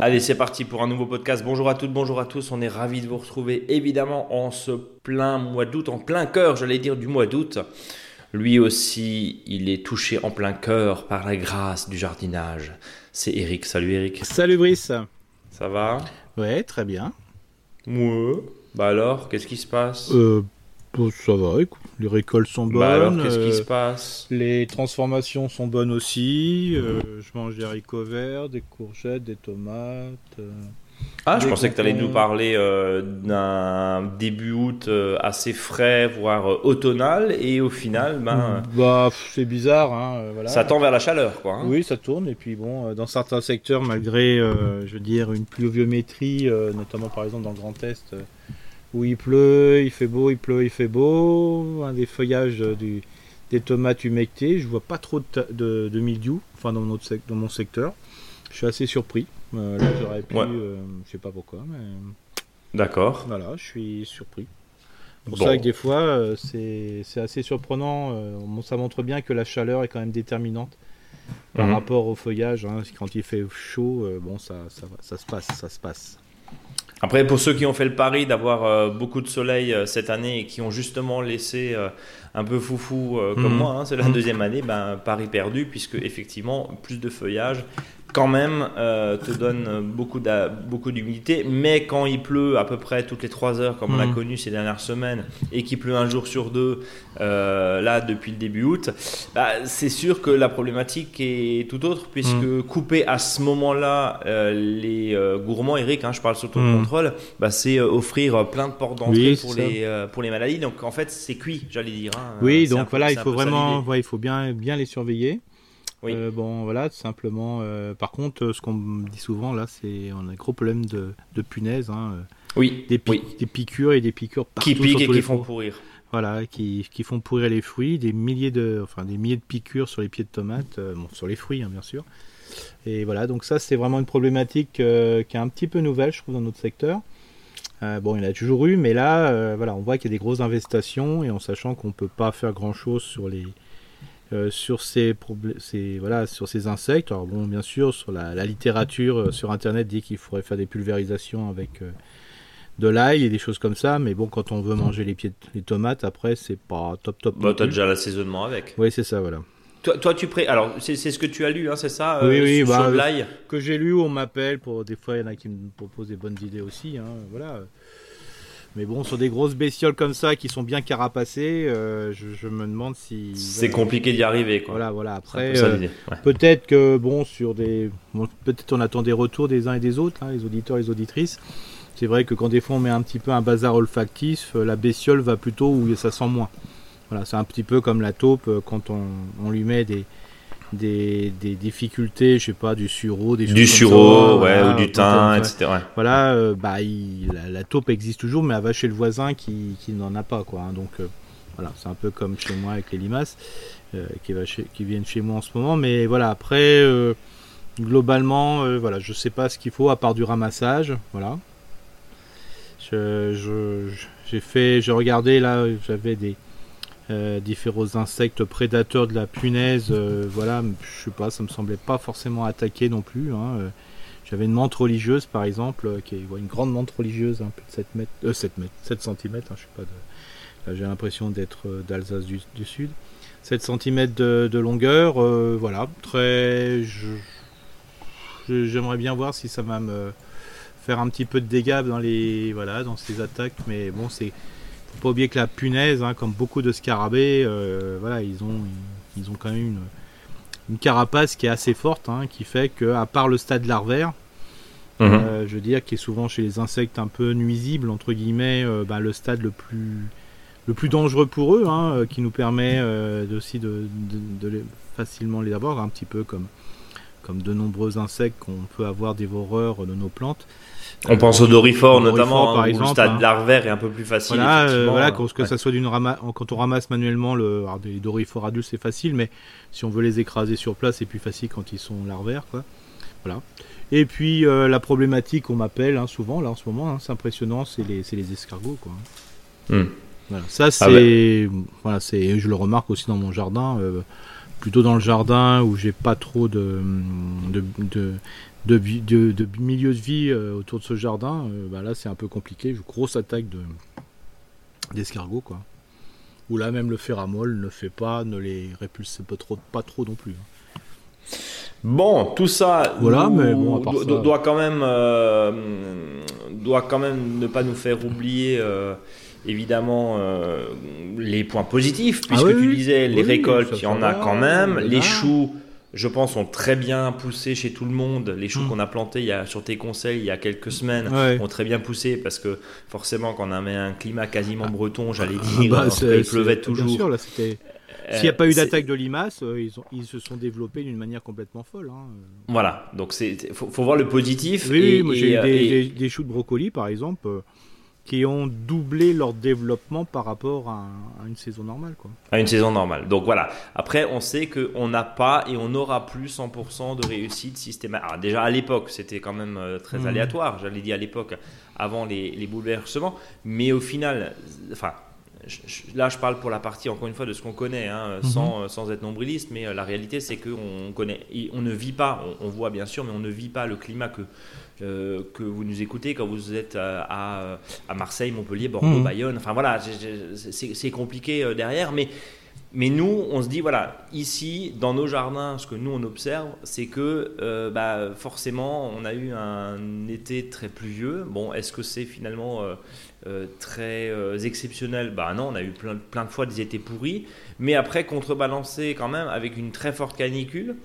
Allez, c'est parti pour un nouveau podcast. Bonjour à toutes, bonjour à tous. On est ravis de vous retrouver évidemment en ce plein mois d'août, en plein cœur, j'allais dire, du mois d'août. Lui aussi, il est touché en plein cœur par la grâce du jardinage. C'est Eric. Salut Eric. Salut Brice. Ça va? Ouais, très bien. Ouais. Bah alors, qu'est-ce qui se passe euh, Ça va, écoute, les récoltes sont bonnes. Bah alors, qu'est-ce qui se passe Les transformations sont bonnes aussi. Euh, je mange des haricots verts, des courgettes, des tomates. Euh, ah, je pensais que tu allais nous parler euh, d'un début août assez frais, voire automnal, et au final, ben. Bah, c'est bizarre, hein, voilà. Ça tend vers la chaleur, quoi. Hein. Oui, ça tourne, et puis bon, dans certains secteurs, malgré, je veux dire, une pluviométrie, notamment par exemple dans le Grand Est où il pleut, il fait beau, il pleut, il fait beau, un des feuillages du, des tomates humectées, je vois pas trop de, de, mildiou, enfin dans, notre dans mon secteur. Je suis assez surpris. Euh, là, j'aurais pu, euh, je sais pas pourquoi, mais. D'accord. Voilà, je suis surpris. C'est pour ça que des fois, euh, c'est assez surprenant. ça montre bien que la chaleur est quand même déterminante par mhm. rapport au feuillage. Hein. Quand il fait chaud, bon, ça, ça, ça se passe, ça se passe. Après, pour ceux qui ont fait le pari d'avoir euh, beaucoup de soleil euh, cette année et qui ont justement laissé euh, un peu foufou comme mhm. moi, hein, c'est la mhm. deuxième année, ben, pari perdu, puisque effectivement, plus de feuillage, quand même euh, te donne beaucoup d'humidité mais quand il pleut à peu près toutes les 3 heures comme on l'a mm. connu ces dernières semaines et qu'il pleut un jour sur deux euh, là depuis le début août bah, c'est sûr que la problématique est tout autre puisque couper à ce moment là euh, les gourmands Eric hein, je parle sur ton mm. contrôle bah, c'est offrir plein de portes d'entrée pour, les, pour les maladies donc en fait c'est cuit j'allais dire hein. Oui donc voilà il faut vraiment il faut bien, bien les surveiller oui. Euh, bon, voilà, simplement. Euh, par contre, euh, ce qu'on me dit souvent, là, c'est on a un gros problème de, de punaises. Hein, oui. Des, des, piqûres et des piqûres partout. Qui piquent et qui font pourrir. Voilà, qui, qui, font pourrir les fruits, des milliers de, enfin, des milliers de piqûres sur les pieds de tomates, bon, sur les fruits, hein, bien sûr. Et voilà, donc ça, c'est vraiment une problématique qui est un petit peu nouvelle, je trouve, dans notre secteur. Bon, il y en a toujours eu, mais là, voilà, on voit qu'il y a des grosses investations et en sachant qu'on ne peut pas faire grand-chose sur les, euh, sur ces, ces, voilà, sur ces insectes. Alors bon, bien sûr, sur la, littérature euh, sur Internet dit qu'il faudrait faire des pulvérisations avec euh, de l'ail et des choses comme ça, mais bon, quand on veut manger les, pieds, les tomates, après, c'est pas top top. Bah, t'as déjà l'assaisonnement avec. Oui, c'est ça, voilà. Toi, toi, tu pré... Alors, c'est ce que tu as lu, hein, c'est ça Oui, oui, sur, bah, l'ail Que j'ai lu, on m'appelle pour. Des fois, il y en a qui me proposent des bonnes idées aussi. Hein, voilà. Mais bon, sur des grosses bestioles comme ça qui sont bien carapacées, euh, je, me demande si. C'est compliqué d'y arriver, quoi. Voilà, voilà. Après, euh, peut-être que, bon, sur des. peut-être on attend des retours des uns et des autres, hein, les auditeurs et les auditrices. C'est vrai que quand des fois on met un petit peu un bazar olfactif, euh, la bestiole va plutôt où ça sent moins. Voilà, c'est un petit peu comme la taupe quand on lui met des, des, difficultés, je sais pas, du sureau, des du sureau, ouais, ou du thym, etc. Voilà, euh, bah, la, taupe existe toujours, mais elle va chez le voisin qui, qui n'en a pas, quoi. Hein. donc euh, voilà, c'est un peu comme chez moi avec les limaces euh, qui, va qui viennent chez moi en ce moment, mais voilà, après, globalement, voilà, je sais pas ce qu'il faut à part du ramassage, voilà. Je, j'ai fait, j'ai regardé là, j'avais des euh, différents insectes prédateurs de la punaise, euh, voilà, je sais pas, ça me semblait pas forcément attaquer non plus. Hein, euh. J'avais une menthe religieuse par exemple, qui est une grande menthe religieuse, un peu de 7 mètres, 7 mètres, 7 cm, hein, je sais pas, de, j'ai l'impression d'être d'Alsace du, Sud. 7 cm de, longueur, voilà, très. J'aimerais bien voir si ça va me faire un petit peu de dégâts dans les voilà dans ces attaques, mais bon c'est pas oublier que la punaise, hein, comme beaucoup de scarabées, euh, voilà, ils ont, ils ont quand même une, une carapace qui est assez forte, hein, qui fait que, à part le stade larvaire, mhm. euh, je veux dire, qui est souvent chez les insectes un peu nuisible, entre guillemets, euh, bah, le stade le plus, le plus dangereux pour eux, hein, qui nous permet aussi de, de, facilement les avoir, un petit peu comme, comme de nombreux insectes qu'on peut avoir dévoreurs de nos plantes. On pense au Dorifor notamment, par exemple, le stade hein. larvaire est un peu plus facile. Voilà, euh, voilà que ça soit d'une rama... quand on ramasse manuellement le alors, des Dorifores adultes, c'est facile, mais si on veut les écraser sur place, c'est plus facile quand ils sont larvaires, quoi. Voilà. Et puis la problématique, on m'appelle hein, souvent, là en ce moment, hein, c'est impressionnant, c'est les, les, escargots. Quoi. Hmm. Voilà. Ça, ah c'est, voilà, c'est, je le remarque aussi dans mon jardin, plutôt dans le jardin où j'ai pas trop de, de, de, de, de, milieu de vie autour de ce jardin. Bah là, c'est un peu compliqué. Grosse attaque de, d'escargots, quoi. Ou là, même le ferramol ne fait pas, ne les répulse pas trop, pas trop non plus. Hein. Bon, tout ça, voilà, mais bon, doit quand même, euh, doit quand même ne pas nous faire oublier. Euh, évidemment euh, les points positifs, puisque ah tu disais les récoltes, il y en a quand même, les choux, je pense, ont très bien poussé chez tout le monde. Les choux hmm. qu'on a plantés il y a, sur tes conseils il y a quelques semaines ont très bien poussé parce que forcément, quand on avait un climat quasiment ah. breton, j'allais ah, dire, bah, il pleuvait toujours. S'il n'y a pas eu d'attaque de limaces, euh, ils, ils, se sont développés d'une manière complètement folle. Hein. Voilà, donc il faut, voir le positif. Oui, moi j'ai eu des, des, choux de brocoli par exemple. Qui ont doublé leur développement par rapport à, une saison normale. Quoi. À une saison normale. Donc voilà. Après, on sait qu'on n'a pas et on n'aura plus 100% de réussite systématique. Alors déjà à l'époque, c'était quand même euh, très mmh. aléatoire, j'allais dire à l'époque, avant les, les, bouleversements. Mais au final, enfin, là, je parle pour la partie, encore une fois, de ce qu'on connaît, hein, mhm. sans, euh, sans, être nombriliste, mais euh, la réalité, c'est qu'on connaît, on ne vit pas, on, voit bien sûr, mais on ne vit pas le climat que, euh, que vous nous écoutez quand vous êtes à, à Marseille, Montpellier, Bordeaux, mhm. Bayonne. Enfin voilà, c'est compliqué derrière, mais mais nous, on se dit, voilà, ici, dans nos jardins, ce que nous, on observe, c'est que euh, bah, forcément, on a eu un été très pluvieux. Bon, est-ce que c'est finalement euh, euh, très exceptionnel? Bah non, on a eu plein, plein de fois des étés pourris. Mais après, contrebalancé quand même avec une très forte canicule,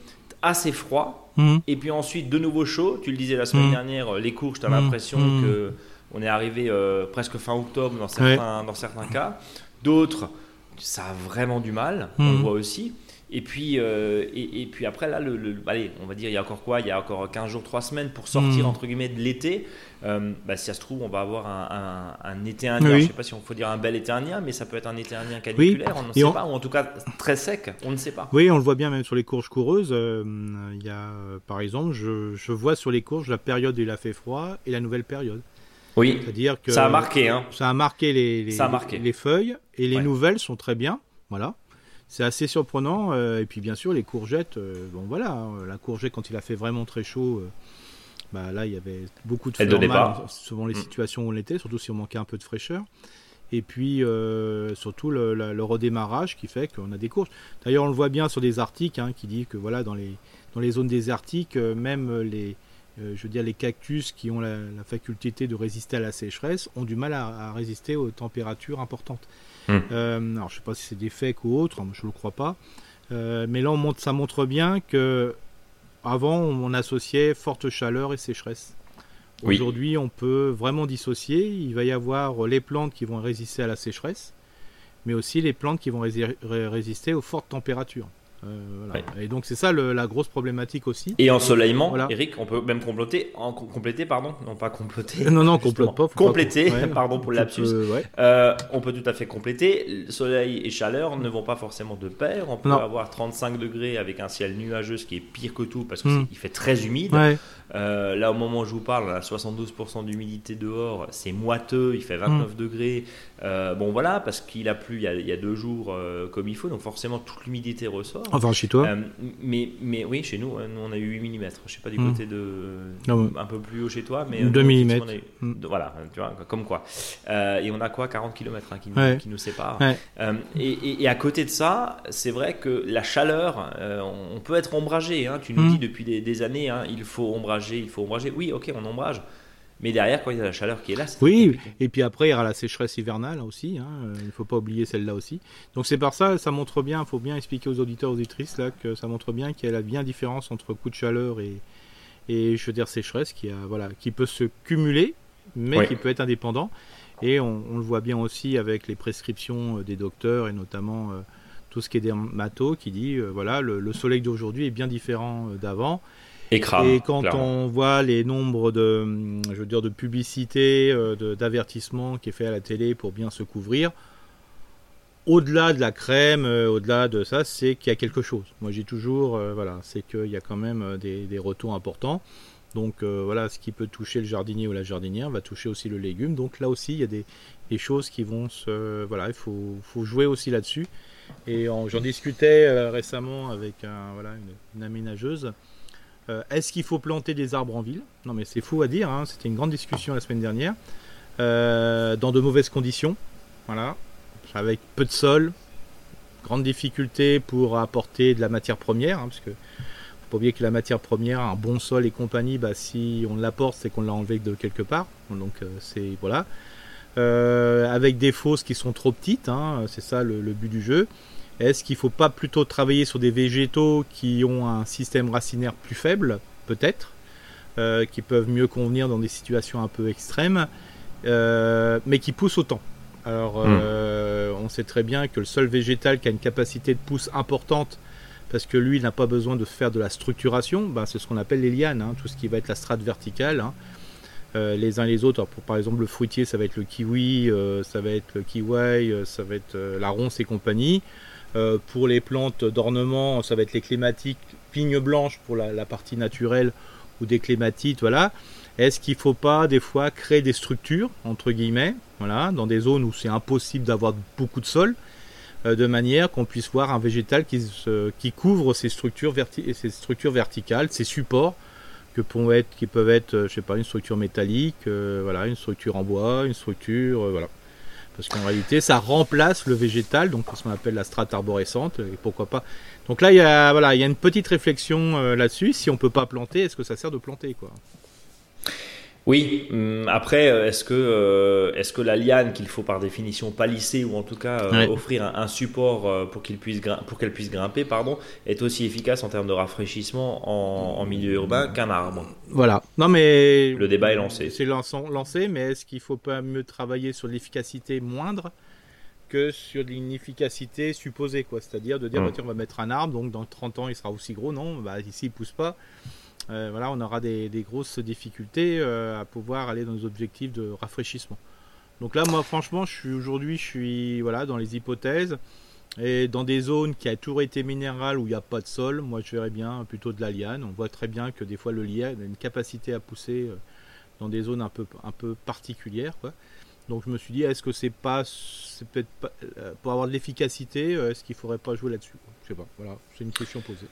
assez froid. Mmh. Et puis ensuite, de nouveau chaud. Tu le disais la semaine mmh. dernière, les courges, tu as mmh. l'impression que on est arrivé presque fin octobre dans certains, dans certains cas. D'autres ça a vraiment du mal, on le mhm. voit aussi. Et puis, euh, et, puis après, là, le, allez, on va dire, il y a encore quoi? Il y a encore 15 jours, 3 semaines pour sortir, mhm. entre guillemets, de l'été. Euh, bah, si ça se trouve, on va avoir un, été indien. Je ne sais pas si on faut dire un bel été indien, mais ça peut être un été indien caniculaire, on ne sait pas, ou en tout cas très sec, on ne sait pas. Oui, on le voit bien même sur les courges coureuses. Euh, y a, par exemple, je, je, vois sur les courges la période où il a fait froid et la nouvelle période. Oui. C'est-à-dire que ça a marqué, hein. Ça a marqué les, les, feuilles et les nouvelles sont très bien. Voilà. C'est assez surprenant. Euh, et puis bien sûr les courgettes. Euh, bon voilà, hein, la courgette quand il a fait vraiment très chaud. Euh, bah, là, il y avait beaucoup de fleurs mâles, selon les mm. situations où on était, surtout si on manquait un peu de fraîcheur. Et puis, surtout le, redémarrage qui fait qu'on a des courges. D'ailleurs, on le voit bien sur des articles hein, qui dit que voilà, dans les, dans les zones désertiques, même les, euh, je veux dire, les cactus qui ont la, faculté de résister à la sécheresse ont du mal à, résister aux températures importantes. Hmm. Euh, alors, je ne sais pas si c'est des fakes ou autre, je ne le crois pas. Euh, mais là, on montre, ça montre bien que avant, on associait forte chaleur et sécheresse. Aujourd'hui, on peut vraiment dissocier. Il va y avoir les plantes qui vont résister à la sécheresse, mais aussi les plantes qui vont résister aux fortes températures. Euh, Et donc c'est ça la grosse problématique aussi. Et ensoleillement, Eric, on peut même compléter, en, compléter, pardon, non pas compléter. Non non, compléter pas. Compléter, pardon pour le lapsus. Euh, on peut tout à fait compléter. Soleil et chaleur ne vont pas forcément de pair. On peut avoir 35 degrés avec un ciel nuageux, ce qui est pire que tout parce qu'il hmm. fait très humide. Euh, là, au moment où je vous parle, à 72% d'humidité dehors, c'est moiteux, il fait 29 hmm. degrés. Euh, bon, voilà, parce qu'il a plu il y a, deux jours euh, comme il faut, donc forcément toute l'humidité ressort. Enfin, chez toi mais, mais oui, chez nous, nous, on a eu 8 mm. Je sais pas du hmm. côté de. un peu plus haut chez toi, mais. 2 mm. Voilà, tu vois, comme quoi. et on a quoi 40 km hein, qui, nous, qui, nous, séparent. Et, et, à côté de ça, c'est vrai que la chaleur, on peut être ombragé. Hein, tu nous hmm. dis depuis des, des années, hein, il faut ombrager il faut ombrager. Oui, ok, on ombrage. Mais derrière, quand il y a la chaleur qui est là, c'est Oui, et puis après, il y aura la sécheresse hivernale aussi. Hein. Il ne faut pas oublier celle-là aussi. Donc c'est par ça, ça montre bien, il faut bien expliquer aux auditeurs, aux auditrices, là, que ça montre bien qu'il y a la bien différence entre coup de chaleur et, et je veux dire sécheresse qui, a, voilà, qui peut se cumuler, mais qui peut être indépendant. Et on, le voit bien aussi avec les prescriptions euh, des docteurs et notamment euh, tout ce qui est dermato qui dit euh, voilà le soleil d'aujourd'hui est bien différent d'avant et, quand on voit les nombres de, je veux dire, de publicités, euh, d'avertissements qui est fait à la télé pour bien se couvrir, au-delà de la crème, euh, au-delà de ça, c'est qu'il y a quelque chose. Moi, j'ai toujours, euh, voilà, c'est qu'il y a quand même des, retours importants. Donc voilà, ce qui peut toucher le jardinier ou la jardinière va toucher aussi le légume. Donc là aussi, il y a des, choses qui vont se... Voilà, il faut, jouer aussi là-dessus. Et j'en discutais récemment avec voilà, une, aménageuse. Est-ce qu'il faut planter des arbres en ville Non mais c'est fou à dire, hein. c'était une grande discussion la semaine dernière. dans de mauvaises conditions, voilà, avec peu de sol, grande difficulté pour apporter de la matière première, hein, parce que faut pas oublier que la matière première, un bon sol et compagnie, bah, si on l'apporte, c'est qu'on l'a enlevé de quelque part. Donc euh, c'est voilà. Euh, avec des fosses qui sont trop petites, hein, c'est ça le, but du jeu. Est-ce qu'il ne faut pas plutôt travailler sur des végétaux qui ont un système racinaire plus faible, peut-être, euh, qui peuvent mieux convenir dans des situations un peu extrêmes, mais qui poussent autant? Alors, hmm. euh, on sait très bien que le sol végétal qui a une capacité de pousse importante, parce que lui, il n'a pas besoin de faire de la structuration, ben, c'est ce qu'on appelle les lianes, hein, tout ce qui va être la strate verticale. Hein. Euh, les uns les autres, pour, par exemple le fruitier, ça va être le kiwi, euh, ça va être le kiwi, ça va être la ronce et compagnie. Pour les plantes d'ornement, ça va être les clématiques, pignes blanches pour la, partie naturelle ou des clématites, voilà. Est-ce qu'il ne faut pas des fois créer des structures, entre guillemets, voilà, dans des zones où c'est impossible d'avoir beaucoup de sol, euh, de manière qu'on puisse voir un végétal qui, couvre ces structures, verticales, ces supports qui peuvent être, euh, je sais pas, une structure métallique, euh, voilà, une structure en bois, une structure, voilà. Parce qu'en réalité, ça remplace le végétal, donc ce qu'on appelle la strate arborescente, et pourquoi pas. Donc là, il y a, voilà, il y a une petite réflexion là-dessus. Si on peut pas planter, est-ce que ça sert de planter, quoi? Oui, hum, après, euh, est-ce que, euh, est-ce que la liane qu'il faut par définition palisser ou en tout cas euh, offrir un, support pour, qu'il puisse pour qu'elle puisse grimper pardon, est aussi efficace en termes de rafraîchissement en, milieu urbain qu'un arbre? Voilà. Non mais. Le débat est lancé. C'est lancé, mais est-ce qu'il faut pas mieux travailler sur l'efficacité moindre que sur l'inefficacité supposée quoi? C'est-à-dire de dire, hum. bah, tiens, on va mettre un arbre, donc dans 30 ans il sera aussi gros. Non, bah, ici il pousse pas. Euh, voilà, on aura des, grosses difficultés euh, à pouvoir aller dans nos objectifs de rafraîchissement. Donc là, moi, franchement, je suis aujourd'hui, je suis voilà dans les hypothèses et dans des zones qui a toujours été minérales où il n'y a pas de sol. Moi, je verrais bien plutôt de la liane. On voit très bien que des fois le liane a une capacité à pousser euh, dans des zones un peu un peu particulières. Donc je me suis dit, est-ce que c'est pas, c'est peut-être pour avoir de l'efficacité, est-ce qu'il faudrait pas jouer là-dessus Je sais pas. Voilà, c'est une question posée.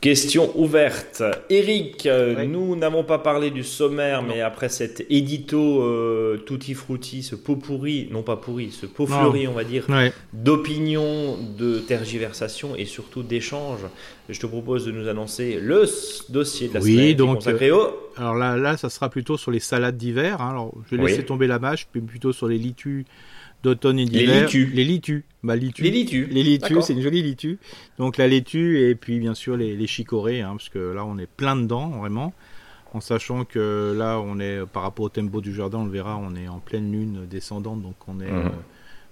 Question ouverte. Eric, euh, nous n'avons pas parlé du sommaire, mais après cet édito euh, tutti frutti, ce pot pourri, non pas pourri, ce pot fleuri, on va dire, d'opinion, de tergiversation et surtout d'échange, je te propose de nous annoncer le dossier de la oui, semaine donc, consacré au... Alors là, là, ça sera plutôt sur les salades d'hiver. Hein. Alors, je vais laisser tomber la mâche, puis plutôt sur les litus d'automne et d'hiver. Les litus. Les litus. Bah, litus. Les litus. Les litus, c'est une jolie litu. Donc la laitue et puis bien sûr les, les chicorées, hein, parce que là on est plein dedans vraiment. En sachant que là on est par rapport au tempo du jardin, on le verra, on est en pleine lune descendante, donc on est mhm. euh,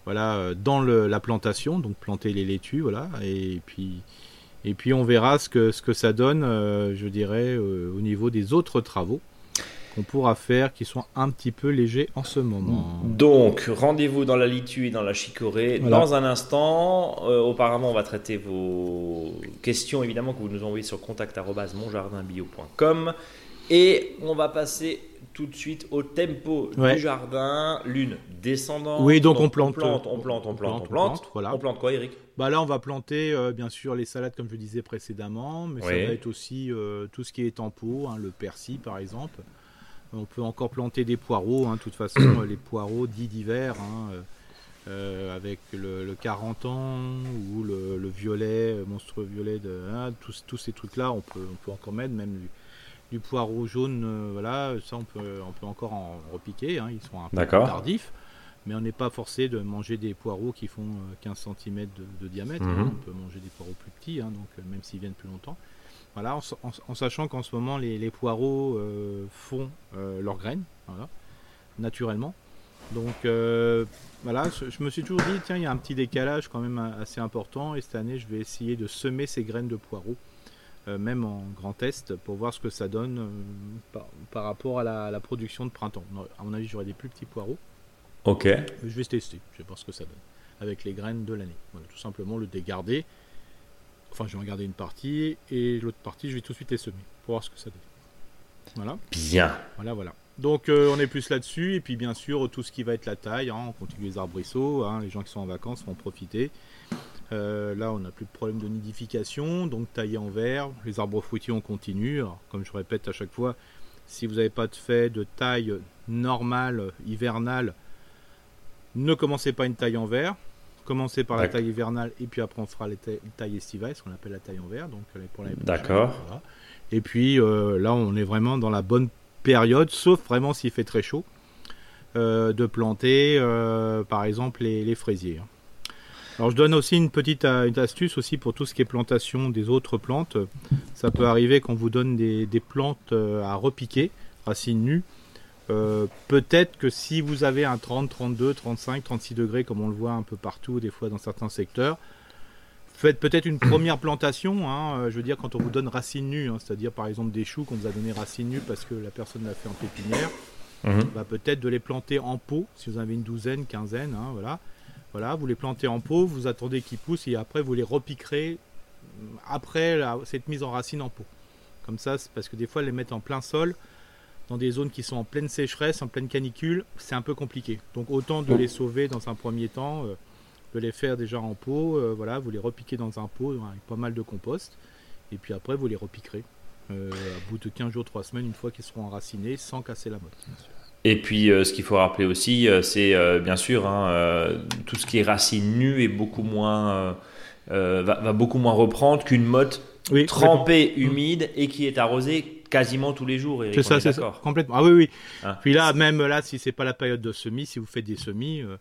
voilà euh, dans le, la plantation, donc planter les laitues, voilà. Et puis et puis on verra ce que ce que ça donne, euh, je dirais, au niveau des autres travaux qu'on pourra faire qui sont un petit peu légers en ce moment. Donc, rendez-vous dans la litue et dans la chicorée dans un instant. Euh, auparavant, on va traiter vos questions, évidemment, que vous nous envoyez sur contact.monjardinbio.com. Et on va passer tout de suite au tempo du jardin, lune descendante. Oui, donc, on, plante, on, plante, on plante, on plante, on plante, voilà. On plante quoi, Eric? Bah là, on va planter euh, bien sûr les salades comme je disais précédemment, mais ça va être aussi euh, tout ce qui est tempo, hein, le persil par exemple. On peut encore planter des poireaux, hein, de toute façon, les poireaux dits d'hiver, hein, euh, euh, avec le, 40 ans ou le, violet, euh, monstrueux violet, de, hein, tous, ces trucs-là, on peut, on peut encore mettre même du, poireau jaune, voilà, ça on peut, on peut encore en repiquer, ils sont un peu tardifs, mais on n'est pas forcé de manger des poireaux qui font 15 cm de, diamètre, mhm. on peut manger des poireaux plus petits, donc même s'ils viennent plus longtemps. Voilà, en, sachant qu'en ce moment les, poireaux euh, font euh, leurs graines, naturellement. Donc euh, voilà, je, me suis toujours dit, tiens, il y a un petit décalage quand même assez important, et cette année je vais essayer de semer ces graines de poireaux, même en grand test, pour voir ce que ça donne par, rapport à la, production de printemps. À mon avis, j'aurai des plus petits poireaux. Ok. Je vais tester, je vais voir ce que ça donne, avec les graines de l'année. tout simplement le dégarder Enfin, je vais en garder une partie et l'autre partie, je vais tout de suite les semer pour voir ce que ça donne. Voilà. Bien. Voilà, voilà. Donc on est plus là-dessus, et puis bien sûr tout ce qui va être la taille, hein, on continue les arbrisseaux, hein, les gens qui sont en vacances vont en profiter. là on n'a plus de problème de nidification, donc tailler en verre, les arbres fruitiers on continue, comme je répète à chaque fois, si vous n'avez pas de fait de taille normale, hivernale, ne commencez pas une taille en verre. Commencez par la taille hivernale et puis après on fera les tailles estivales, ce qu'on appelle la taille en verre. Donc pour D'accord. Et puis euh, là on est vraiment dans la bonne période, sauf vraiment s'il fait très chaud, euh, de planter euh, par exemple les, fraisiers. Hein. Alors je donne aussi une petite astuce aussi pour tout ce qui est plantation des autres plantes. Ça peut arriver qu'on vous donne des, des plantes à repiquer, racines nues. Euh, peut-être que si vous avez un 30, 32, 35, 36 degrés, comme on le voit un peu partout, des fois dans certains secteurs, faites peut-être une première plantation. Hein, euh, je veux dire, quand on vous donne racines nues, hein, c'est-à-dire par exemple des choux qu'on vous a donné racines nues parce que la personne l'a fait en pépinière, bah, peut-être de les planter en pot, si vous avez une douzaine, quinzaine, hein, voilà. Voilà, vous les plantez en pot, vous attendez qu'ils poussent et après vous les repiquerez après cette mise en racine en pot. Comme ça, c'est parce que des fois, les mettre en plein sol, dans des zones qui sont en pleine sécheresse, en pleine canicule, c'est un peu compliqué. Donc autant de les sauver dans un premier temps, euh, de les faire déjà en pot, euh, voilà, vous les repiquez dans un pot avec pas mal de compost, et puis après vous les repiquerez euh, à bout de 15 jours, 3 semaines, une fois qu'ils seront enracinés, sans casser la motte. Et puis, ce qu'il faut rappeler aussi, c'est bien sûr hein, tout ce qui est racine nue est beaucoup moins, va, beaucoup moins reprendre qu'une motte trempée, humide et qui est arrosée quasiment tous les jours. C'est ça, c'est ça. Complètement. Ah oui, oui. Hein. Puis là, même là, si c'est pas la période de semis, si vous faites des semis, euh,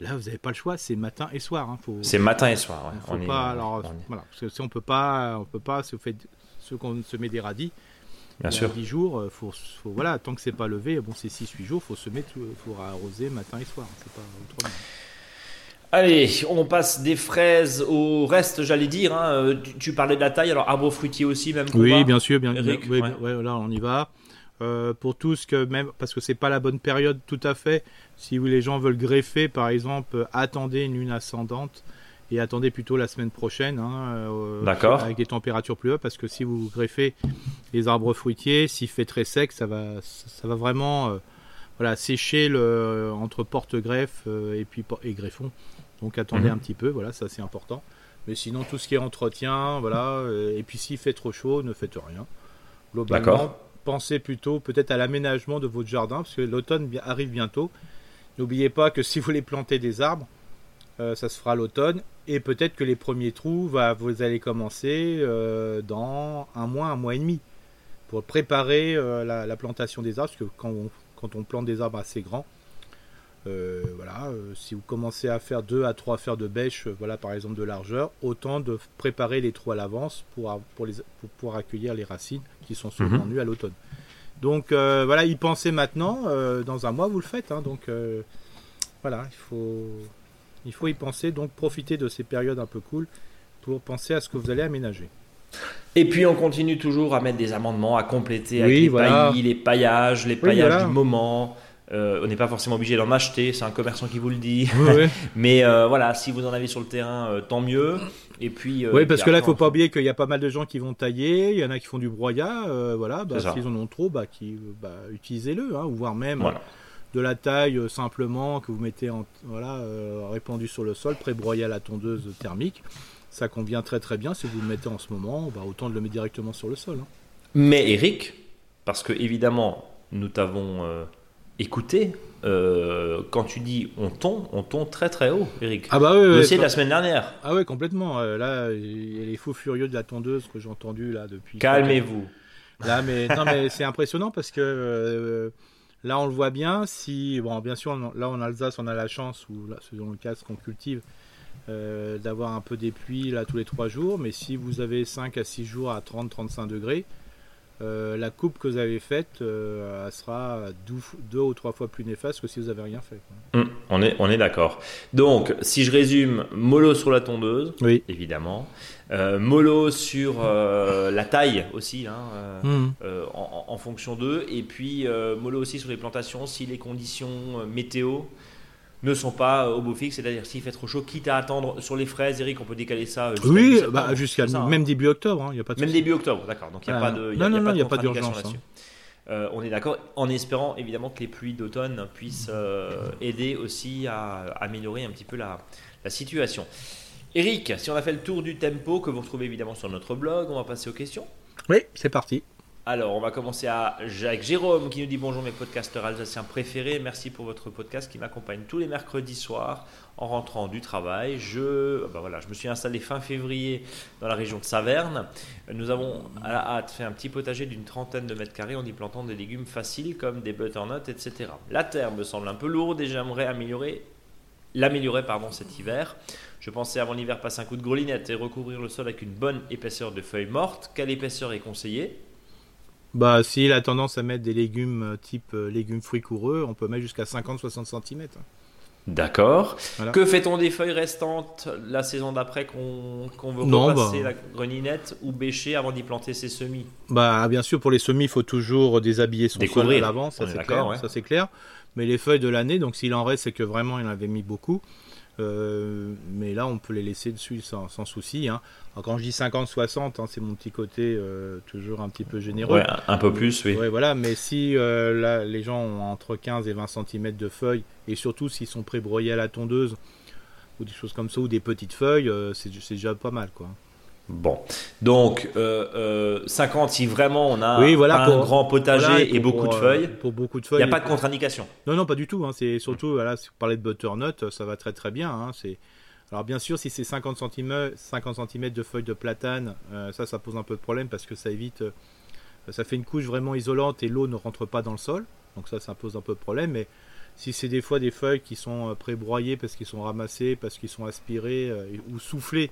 là, vous n'avez pas le choix. C'est matin et soir. Hein. C'est matin et soir. Faut pas, alors, voilà, parce que si on peut pas, on peut pas. Si vous faites ceux qu'on se met des radis. Bien sûr. 10 jours, euh, faut, faut, voilà, tant que c'est pas levé, bon, c'est 6-8 jours, faut se mettre, faut arroser matin et soir. C'est pas autrement. Allez, on passe des fraises au reste, j'allais dire. Hein. Euh, tu, parlais de la taille, alors arbre fruitier aussi, même. Oui, bien sûr, bien. Eric, oui, là, on y va. Euh, pour tous que même parce que c'est pas la bonne période tout à fait. Si vous, les gens veulent greffer, par exemple, euh, attendez une lune ascendante et attendez plutôt la semaine prochaine. Hein, D'accord. Avec des températures plus hautes, parce que si vous greffez les arbres fruitiers, s'il fait très sec, ça va, ça, va vraiment, voilà, sécher le entre porte-greffe et puis et greffon. Donc attendez mhm. un petit peu, voilà, ça c'est important. Mais sinon, tout ce qui est entretien, voilà, euh, et puis s'il fait trop chaud, ne faites rien. Globalement, pensez plutôt peut-être à l'aménagement de votre jardin, parce que l'automne arrive bientôt. N'oubliez pas que si vous voulez planter des arbres, euh, ça se fera l'automne, et peut-être que les premiers trous, va, vous allez commencer euh, dans un mois, un mois et demi, pour préparer la, plantation des arbres, parce que quand quand on plante des arbres assez grands, euh, voilà, euh, si vous commencez à faire deux à trois fers de bêche, euh, voilà par exemple de largeur, autant de préparer les trous à l'avance pour, pour, les, pour pouvoir accueillir les racines qui sont souvent mhm. nues à l'automne. Donc voilà, y penser maintenant, dans un mois vous le faites. Hein, donc voilà, il faut, il faut y penser, donc profiter de ces périodes un peu cool pour penser à ce que vous allez aménager. Et puis on continue toujours à mettre des amendements, à compléter avec les paillis, les paillages, les paillages du moment. Euh, on n'est pas forcément obligé d'en acheter, c'est un commerçant qui vous le dit. Mais euh, voilà, si vous en avez sur le terrain, euh, tant mieux. Et puis. oui, parce que là, il faut pas oublier qu'il y a pas mal de gens qui vont tailler. Il y en a qui font du broyat. voilà, bah, s'ils en ont trop, bah, bah, utilisez-le, hein, ou voire même. De la taille simplement que vous mettez en, voilà, répandu sur le sol, pré-broyé à la tondeuse thermique. Ça convient très très bien si vous le mettez en ce moment, bah, autant de le mettre directement sur le sol. Hein. Mais Eric, parce que évidemment, nous t'avons écoutez, euh, quand tu dis on tombe, on tombe très très haut, Eric. Ah bah oui, de la semaine dernière. Ah ouais, complètement. Euh, là, il y a les faux furieux de la tondeuse que j'ai entendu là depuis. Calmez-vous. Là, mais non, mais c'est impressionnant parce que euh, là, on le voit bien. Si bon, bien sûr, là en Alsace, on a la chance ou selon le cas qu'on cultive. D'avoir un peu des pluies là tous les trois jours mais si vous avez 5 à 6 jours à 30-35 degrés euh, la coupe que vous avez faite euh, sera deux, ou trois fois plus néfaste que si vous n'avez rien fait. Hum, on est, on est d'accord. Donc, si je résume, mollo sur la tondeuse, oui. évidemment. Euh, mollo sur la taille aussi, hein, hum. en, fonction d'eux. Et puis mollo aussi sur les plantations si les conditions météo ne sont pas au beau fixe, c'est-à-dire s'il fait trop chaud, quitte à attendre sur les fraises, Eric, on peut décaler ça jusqu'à Oui, bah, jusqu'à hein. même début octobre, il hein, a pas de Même début octobre, d'accord. Donc il n'y a, pas de, non, non, non, il a pas d'urgence là-dessus. Euh, on est d'accord, en espérant évidemment que les pluies d'automne puissent euh, aider aussi à améliorer un petit peu la, la situation. Eric, si on a fait le tour du tempo que vous retrouvez évidemment sur notre blog, on va passer aux questions. Oui, c'est parti. Alors, on va commencer avec Jérôme qui nous dit bonjour mes podcasteurs alsaciens préférés. Merci pour votre podcast qui m'accompagne tous les mercredis soirs en rentrant du travail. Je, bah voilà, je me suis installé fin février dans la région de Saverne. Nous avons à fait un petit potager d'une trentaine de mètres carrés en y plantant des légumes faciles comme des butternuts, etc. La terre me semble un peu lourde et j'aimerais améliorer l'améliorer pardon cet hiver. Je pensais avant l'hiver passer un coup de grelinette et recouvrir le sol avec une bonne épaisseur de feuilles mortes. Quelle épaisseur est conseillée? Bah, s'il a tendance à mettre des légumes euh, type euh, légumes fruits coureux, on peut mettre jusqu'à 50-60 cm. D'accord. Que fait-on des feuilles restantes la saison d'après qu'on veut repasser bah. la greninette ou bêcher avant d'y planter ses semis? Bah bien sûr pour les semis il faut toujours déshabiller son sol à l'avant, ça c'est clair, ça c'est clair. Mais les feuilles de l'année, donc s'il en reste c'est que vraiment il en avait mis beaucoup. Euh, mais là, on peut les laisser dessus sans, souci. Hein. quand je dis 50-60, hein, c'est mon petit côté euh, toujours un petit peu généreux. un peu plus, oui. voilà, mais si euh, là, les gens ont entre 15 et 20 cm de feuilles, et surtout s'ils sont pré-broyés à la tondeuse, ou des choses comme ça, ou des petites feuilles, c'est déjà pas mal. quoi. Bon, donc euh, 50 euh, si vraiment on a un grand potager et beaucoup de euh, feuilles. Pour beaucoup de feuilles. Il n'y a pas de contre-indication. Non, non, pas du tout. Hein. C'est surtout, voilà, si vous parlez de butternut, ça va très très bien. Hein. C'est alors bien sûr, si c'est 50 cm, 50 cm de feuilles de platane, euh, ça, ça pose un peu de problème parce que ça évite, ça fait une couche vraiment isolante et l'eau ne rentre pas dans le sol. Donc ça, ça pose un peu de problème. Mais si c'est des fois des feuilles qui sont pré-broyées parce qu'ils sont ramassés, parce qu'ils sont aspirés ou soufflés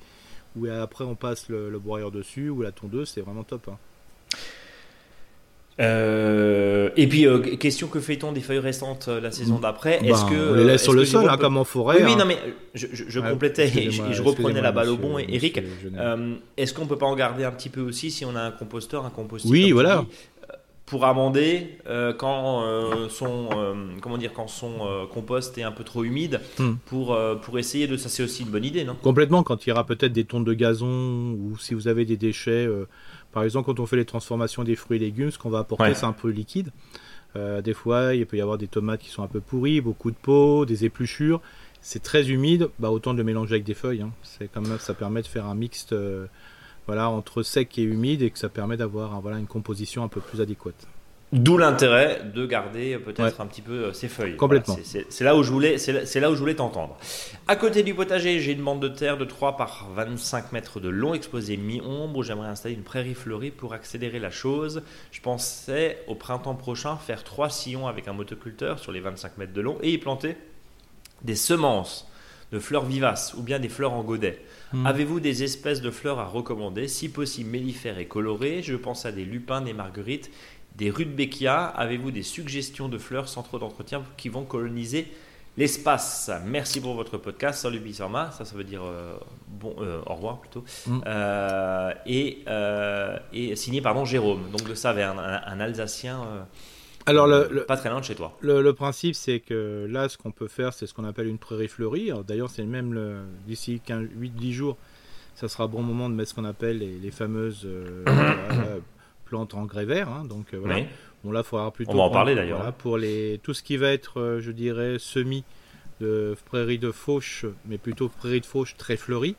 où après on passe le, le broyeur dessus ou la tondeuse, c'est vraiment top. Hein. Euh, et puis, euh, question que fait-on des feuilles restantes euh, la saison d'après? Est-ce ben, que on les laisse sur le sol, hein, comme en forêt Oui, hein. non, mais je, complétais et je, reprenais la balle au bon. Eric, est-ce qu'on peut pas en garder un petit peu aussi si on a un composteur, un composteur Oui, voilà pour amender euh, quand euh, son euh, comment dire quand son compost est un peu trop humide hmm. pour pour essayer de ça c'est aussi une bonne idée non? Complètement quand il y aura peut-être des tonnes de gazon ou si vous avez des déchets par exemple quand on fait les transformations des fruits et légumes ce qu'on va apporter c'est un peu liquide des fois il peut y avoir des tomates qui sont un peu pourries beaucoup de peau des épluchures c'est très humide bah autant de le mélanger avec des feuilles hein. c'est comme ça permet de faire un mixte voilà, entre sec et humide et que ça permet d'avoir voilà, une composition un peu plus adéquate. D'où l'intérêt de garder peut-être un petit peu ces euh, feuilles. Complètement. c'est là où je voulais, c'est là où je voulais t'entendre. À côté du potager, j'ai une bande de terre de 3 par 25 mètres de long exposée mi-ombre où j'aimerais installer une prairie fleurie pour accélérer la chose. Je pensais au printemps prochain faire trois sillons avec un motoculteur sur les 25 mètres de long et y planter des semences de fleurs vivaces ou bien des fleurs en godet. Hmm. Avez-vous des espèces de fleurs à recommander? Si possible, mellifères et colorées. Je pense à des lupins, des marguerites, des rudbeckia. Avez-vous des suggestions de fleurs sans trop d'entretien qui vont coloniser l'espace? Merci pour votre podcast. Salut Bisama. Ça, ça veut dire euh, bon, euh, au revoir plutôt. Hmm. Euh, et, et, signé pardon Jérôme, donc de Saverne, un Alsacien alors, le, pas très loin de chez toi. Le, principe, c'est que là, ce qu'on peut faire, c'est ce qu'on appelle une prairie fleurie. D'ailleurs, c'est même d'ici 8-10 jours, ça sera bon moment de mettre ce qu'on appelle les, fameuses euh, plantes en grès vert. Hein. donc euh, voilà. Bon, là, faudra plutôt. On va en parler d'ailleurs. pour les, tout ce qui va être, euh, je dirais, semis de prairie de fauche, mais plutôt prairie de fauche très fleurie.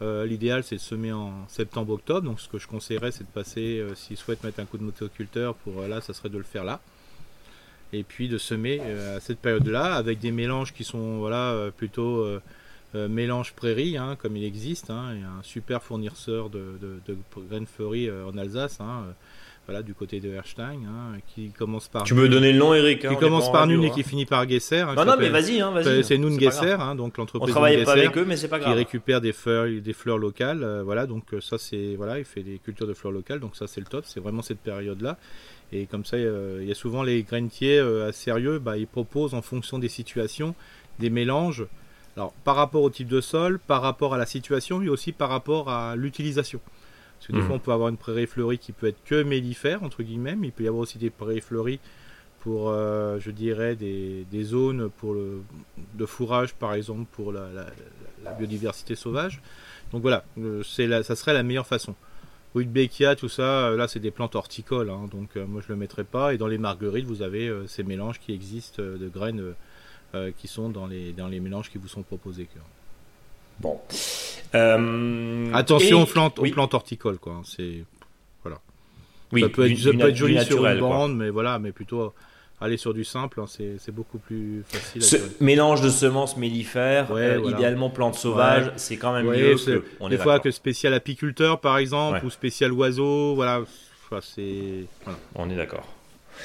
L'idéal, c'est de semer en septembre-octobre. Donc, ce que je conseillerais, c'est de passer, s'ils souhaitent mettre un coup de motoculteur, pour là, ça serait de le faire là et puis de semer euh, à cette période-là avec des mélanges qui sont voilà euh, plutôt euh, mélange prairie, hein, comme il existe. Hein, il y a un super fournisseur de, de, graines fleuries en Alsace, hein, voilà, du côté de Herstein, qui commence par. Tu veux donner le nom, Eric Qui commence par Nune et qui finit par Gesser. non, non, mais vas-y, vas-y. C'est Nune Gesser, donc l'entreprise. On travaille pas avec eux, mais c'est pas grave. Qui récupère des fleurs, des fleurs locales, voilà, donc ça c'est voilà, il fait des cultures de fleurs locales, donc ça c'est le top. C'est vraiment cette période-là. Et comme ça, il y a souvent les grainetiers euh, sérieux, bah, ils proposent en fonction des situations des mélanges. Alors, par rapport au type de sol, par rapport à la situation et aussi par rapport à l'utilisation. Parce que des hmm. fois, on peut avoir une prairie fleurie qui peut être que mellifère, entre guillemets, mais il peut y avoir aussi des prairies fleuries pour, je dirais, des, zones pour le, de fourrage, par exemple, pour la, biodiversité sauvage. Donc voilà, c'est ça serait la meilleure façon. Rudbeckia, tout ça, là c'est des plantes horticoles, hein, donc moi je le mettrais pas. Et dans les marguerites, vous avez ces mélanges qui existent de graines qui sont dans les, dans les mélanges qui vous sont proposés. Bon. Attention aux, plantes, aux plantes horticoles, quoi. Hein, c'est voilà. Oui, ça peut être, joli sur une bande, mais voilà, mais plutôt aller sur du simple, hein, c'est beaucoup plus facile. Ce mélange de semences mellifères, euh, idéalement plantes sauvages, c'est quand même mieux. Que, on des fois que spécial apiculteur par exemple ou spécial oiseau, voilà, c'est. On est d'accord.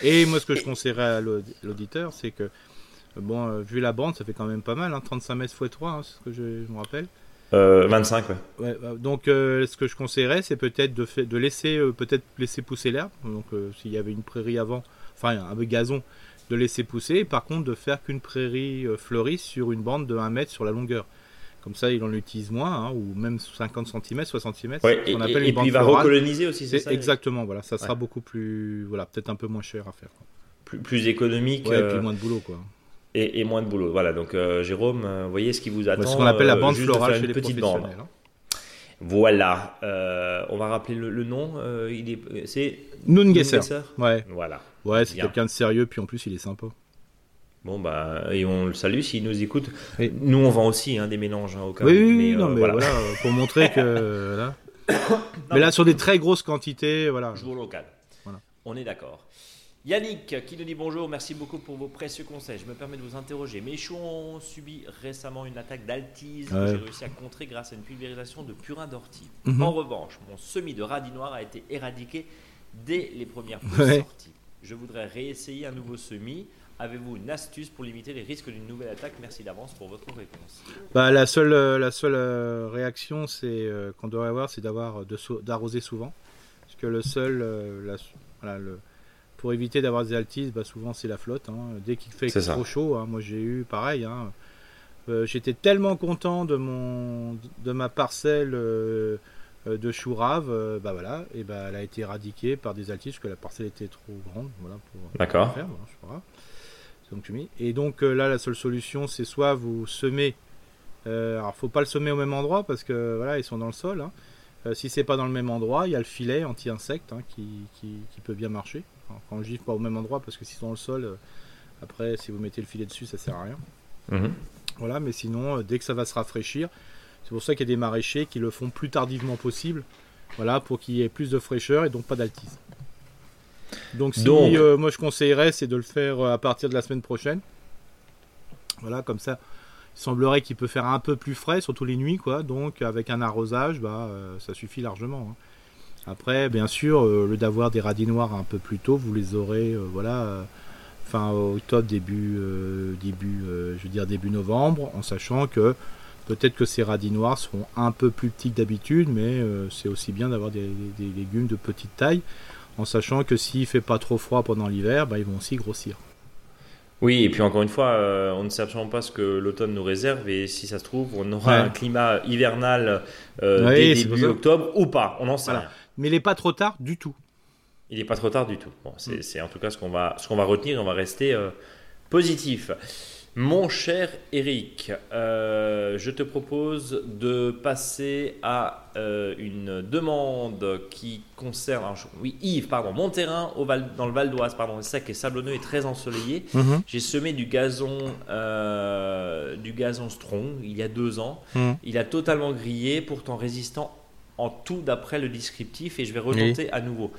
Et moi, ce que je conseillerais à l'auditeur, c'est que bon, euh, vu la bande, ça fait quand même pas mal, hein, 35 mètres x 3, c'est ce que je, me rappelle. 25, euh, ouais. Bah, donc, ce que je conseillerais, c'est peut-être de, de laisser, peut-être laisser pousser l'herbe. Donc, s'il y avait une prairie avant, enfin un gazon, de laisser pousser, par contre de faire qu'une prairie euh, fleurisse sur une bande de 1 mètre sur la longueur. Comme ça, il en utilise moins, hein, ou même 50 cm, 60 cm. et, appelle et puis il va recoloniser aussi, c'est ça Exactement, voilà, ça sera beaucoup plus, voilà, peut-être un peu moins cher à faire. Plus, plus économique. et puis euh, moins de boulot, quoi. Et, moins de boulot. Voilà, donc euh, Jérôme, voyez ce qui vous attend. ce qu'on appelle la bande florale chez les petite bande. Hein. Voilà. on va rappeler le, nom. il est, c'est Nungesser. Ouais. Voilà. Ouais, c'est quelqu'un de sérieux, puis en plus, il est sympa. Bon, bah, et on le salue s'il nous écoute. Nous, on vend aussi hein, des mélanges hein, au cas Oui, oui, non, euh, mais voilà. pour montrer que. mais là, sur des très grosses quantités, voilà. Jour local. Voilà. On est d'accord. Yannick qui nous dit bonjour, merci beaucoup pour vos précieux conseils. Je me permets de vous interroger. Mes choux ont subi récemment une attaque d'altise que j'ai réussi à contrer grâce à une pulvérisation de purin d'ortie. Mhm. En revanche, mon semis de radis noir a été éradiqué dès les premières sorties je voudrais réessayer un nouveau semis. Avez-vous une astuce pour limiter les risques d'une nouvelle attaque? Merci d'avance pour votre réponse. Bah, la seule, euh, la seule euh, réaction c'est euh, qu'on doit avoir, c'est d'avoir d'arroser souvent. Parce que le seul, le, pour éviter d'avoir des altises, bah, souvent c'est la flotte. Hein. Dès qu'il fait trop chaud, hein, moi j'ai eu pareil. Hein. J'étais tellement content de, mon, de ma parcelle euh, de Chourave, euh, bah voilà, et bah elle a été éradiquée par des altiges parce que la parcelle était trop grande, voilà pour, D'accord. faire. donc Et donc euh, là, la seule solution, c'est soit vous semez. Euh, alors, faut pas le semer au même endroit parce que voilà, ils sont dans le sol. Hein. si c'est pas dans le même endroit, il y a le filet anti-insecte hein, qui, qui, peut bien marcher. quand je dis pas au même endroit, parce que si c'est dans le sol, après, si vous mettez le filet dessus, ça sert à rien. Mhm. Voilà, mais sinon, dès que ça va se rafraîchir, c'est pour ça qu'il y a des maraîchers qui le font plus tardivement possible, voilà, pour qu'il y ait plus de fraîcheur et donc pas d'altise. Donc, si euh, moi je conseillerais, c'est de le faire euh, à partir de la semaine prochaine. Voilà, comme ça, il semblerait qu'il peut faire un peu plus frais, surtout les nuits, quoi. Donc, avec un arrosage, bah, euh, ça suffit largement. Hein. Après, bien sûr, le d'avoir des radis noirs un peu plus tôt, vous les aurez, voilà, fin octobre, début, début, je veux dire début novembre, en sachant que Peut-être que ces radis noirs seront un peu plus petits que d'habitude, mais euh, c'est aussi bien d'avoir des, légumes de petite taille, en sachant que s'il fait pas trop froid pendant l'hiver, bah, ils vont aussi grossir. Oui, et puis encore une fois, euh, on ne sait absolument pas ce que l'automne nous réserve, et si ça se trouve, on aura un climat hivernal euh, dès début octobre ou pas, on n'en sait rien. Mais il n'est pas trop tard du tout. Il n'est pas trop tard du tout. Bon, c'est mm. en tout cas ce qu'on va, ce qu'on va retenir, on va rester positif. Mon cher Eric, euh, je te propose de passer à euh, une demande qui concerne, oui Yves, pardon, mon terrain au Val, dans le Val d'Oise, pardon, sec et sablonneux et très ensoleillé. Mhm. J'ai semé du gazon, euh, du gazon strong il y a deux ans. Mhm. Il a totalement grillé, pourtant résistant en tout d'après le descriptif et je vais retenter à nouveau.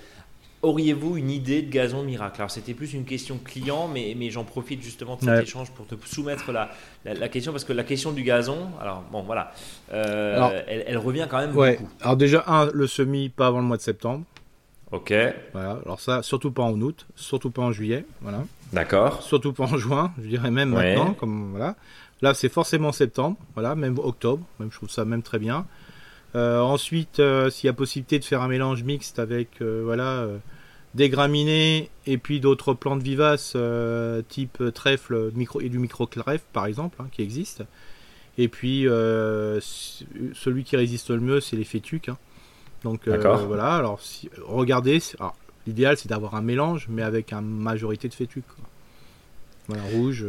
Auriez-vous une idée de gazon miracle? Alors c'était plus une question client, mais, mais j'en profite justement de cet échange pour te soumettre la, la, question, parce que la question du gazon, alors bon voilà, euh, elle, revient quand même beaucoup. Alors déjà, un, le semis pas avant le mois de septembre. Ok. Voilà, alors ça, surtout pas en août, surtout pas en juillet, voilà. D'accord. Surtout pas en juin, je dirais même maintenant, comme voilà. Là c'est forcément septembre, voilà, même octobre, même je trouve ça même très bien. Euh, ensuite, euh, s'il y a possibilité de faire un mélange mixte avec euh, voilà, des graminées et puis d'autres plantes vivaces type trèfle micro, et du micro-trèfle par exemple, hein, qui existe. Et puis, celui qui résiste le mieux, c'est les fétuques. Hein. Donc voilà, alors si, regardez, l'idéal c'est d'avoir un mélange, mais avec une majorité de fétuques. Voilà, rouge.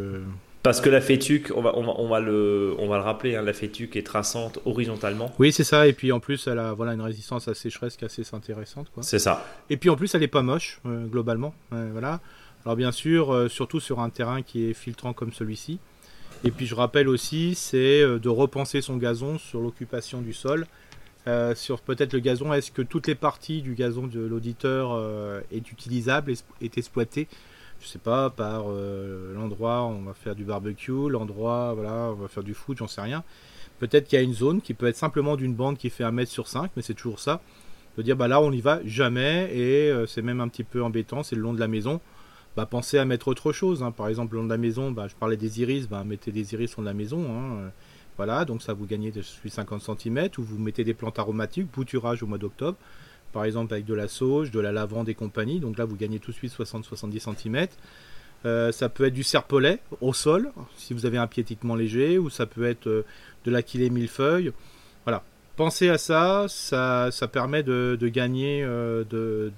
Parce que la fétuque, on va, on va, le, on va le rappeler, hein, la fétuque est traçante horizontalement. Oui, c'est ça. Et puis en plus, elle a voilà, une résistance à sécheresse qui est assez intéressante. C'est ça. Et puis en plus, elle n'est pas moche, euh, globalement. voilà. Alors bien sûr, euh, surtout sur un terrain qui est filtrant comme celui-ci. Et puis je rappelle aussi, c'est euh, de repenser son gazon sur l'occupation du sol. sur peut-être le gazon, est-ce que toutes les parties du gazon de l'auditeur est utilisable, est exploitée je sais pas, par euh, l'endroit on va faire du barbecue, l'endroit voilà, on va faire du foot, j'en sais rien. Peut-être qu'il y a une zone qui peut être simplement d'une bande qui fait un mètre sur 5, mais c'est toujours ça. De dire bah là on n'y va jamais et euh, c'est même un petit peu embêtant, c'est le long de la maison. Bah pensez à mettre autre chose. Hein. Par exemple le long de la maison, bah, je parlais des iris, bah, mettez des iris long de la maison. Hein. Voilà, donc ça vous gagnez de 50 cm ou vous mettez des plantes aromatiques, bouturage au mois d'octobre par exemple avec de la sauge, de la lavande et compagnie. Donc là, vous gagnez tout de suite 60-70 cm. Euh, ça peut être du serpolet au sol, si vous avez un pied léger, ou ça peut être euh, de l'aquilée millefeuille. Voilà. Pensez à ça, ça, ça permet de, gagner, euh, de,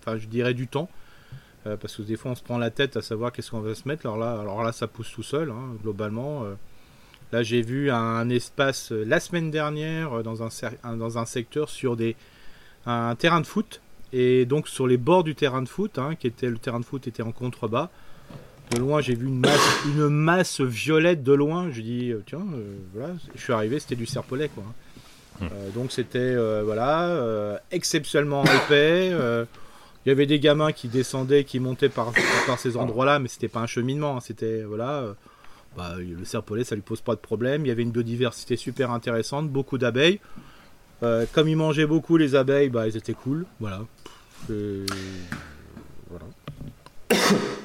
enfin, je dirais du temps. parce que des fois, on se prend la tête à savoir qu'est-ce qu'on va se mettre. Alors là, alors là ça pousse tout seul, hein, globalement. Là, j'ai vu un, espace la semaine dernière dans un, dans un secteur sur des, un terrain de foot. Et donc sur les bords du terrain de foot, hein, qui était le terrain de foot était en contrebas. De loin, j'ai vu une masse, une masse violette de loin. Je dis euh, tiens, euh, voilà. Je suis arrivé, c'était du serpolet quoi. Hein. Hmm. Euh, donc c'était voilà exceptionnellement épais. Il y avait des gamins qui descendaient, qui montaient par, par ces endroits-là, mais c'était pas un cheminement. Hein. c'était voilà. Bah, le serpolet, ça lui pose pas de problème. Il y avait une biodiversité super intéressante, beaucoup d'abeilles. Euh, comme ils mangeaient beaucoup les abeilles, bah, ils étaient cool. Voilà.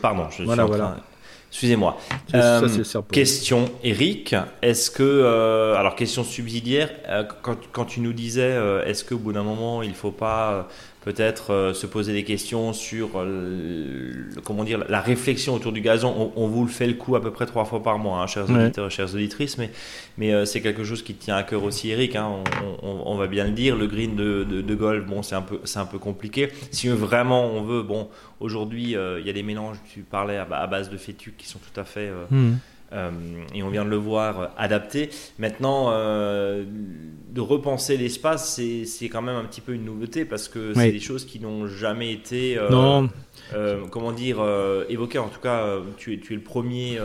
Pardon, je suis en train... Excusez-moi. Euh, question, Eric. Est-ce que, euh, alors question subsidiaire, quand, quand, tu nous disais, est-ce qu'au bout d'un moment, il ne faut pas peut-être euh, se poser des questions sur euh, comment dire la réflexion autour du gazon. On, vous le fait le coup à peu près trois fois par mois, hein, chers auditeurs, chères auditrices, mais mais euh, c'est quelque chose qui tient à cœur aussi, Eric. Hein, on, va bien le dire. Le green de, de, golf, bon, c'est un peu c'est un peu compliqué. Si vraiment on veut, bon, aujourd'hui il y a des mélanges. Tu parlais à, base de fétuques qui sont tout à fait mmh. Euh, et on vient de le voir euh, adapté. Maintenant, euh, de repenser l'espace, c'est quand même un petit peu une nouveauté parce que c'est des choses qui n'ont jamais été, comment dire, évoquées. En tout cas, tu es, tu es le premier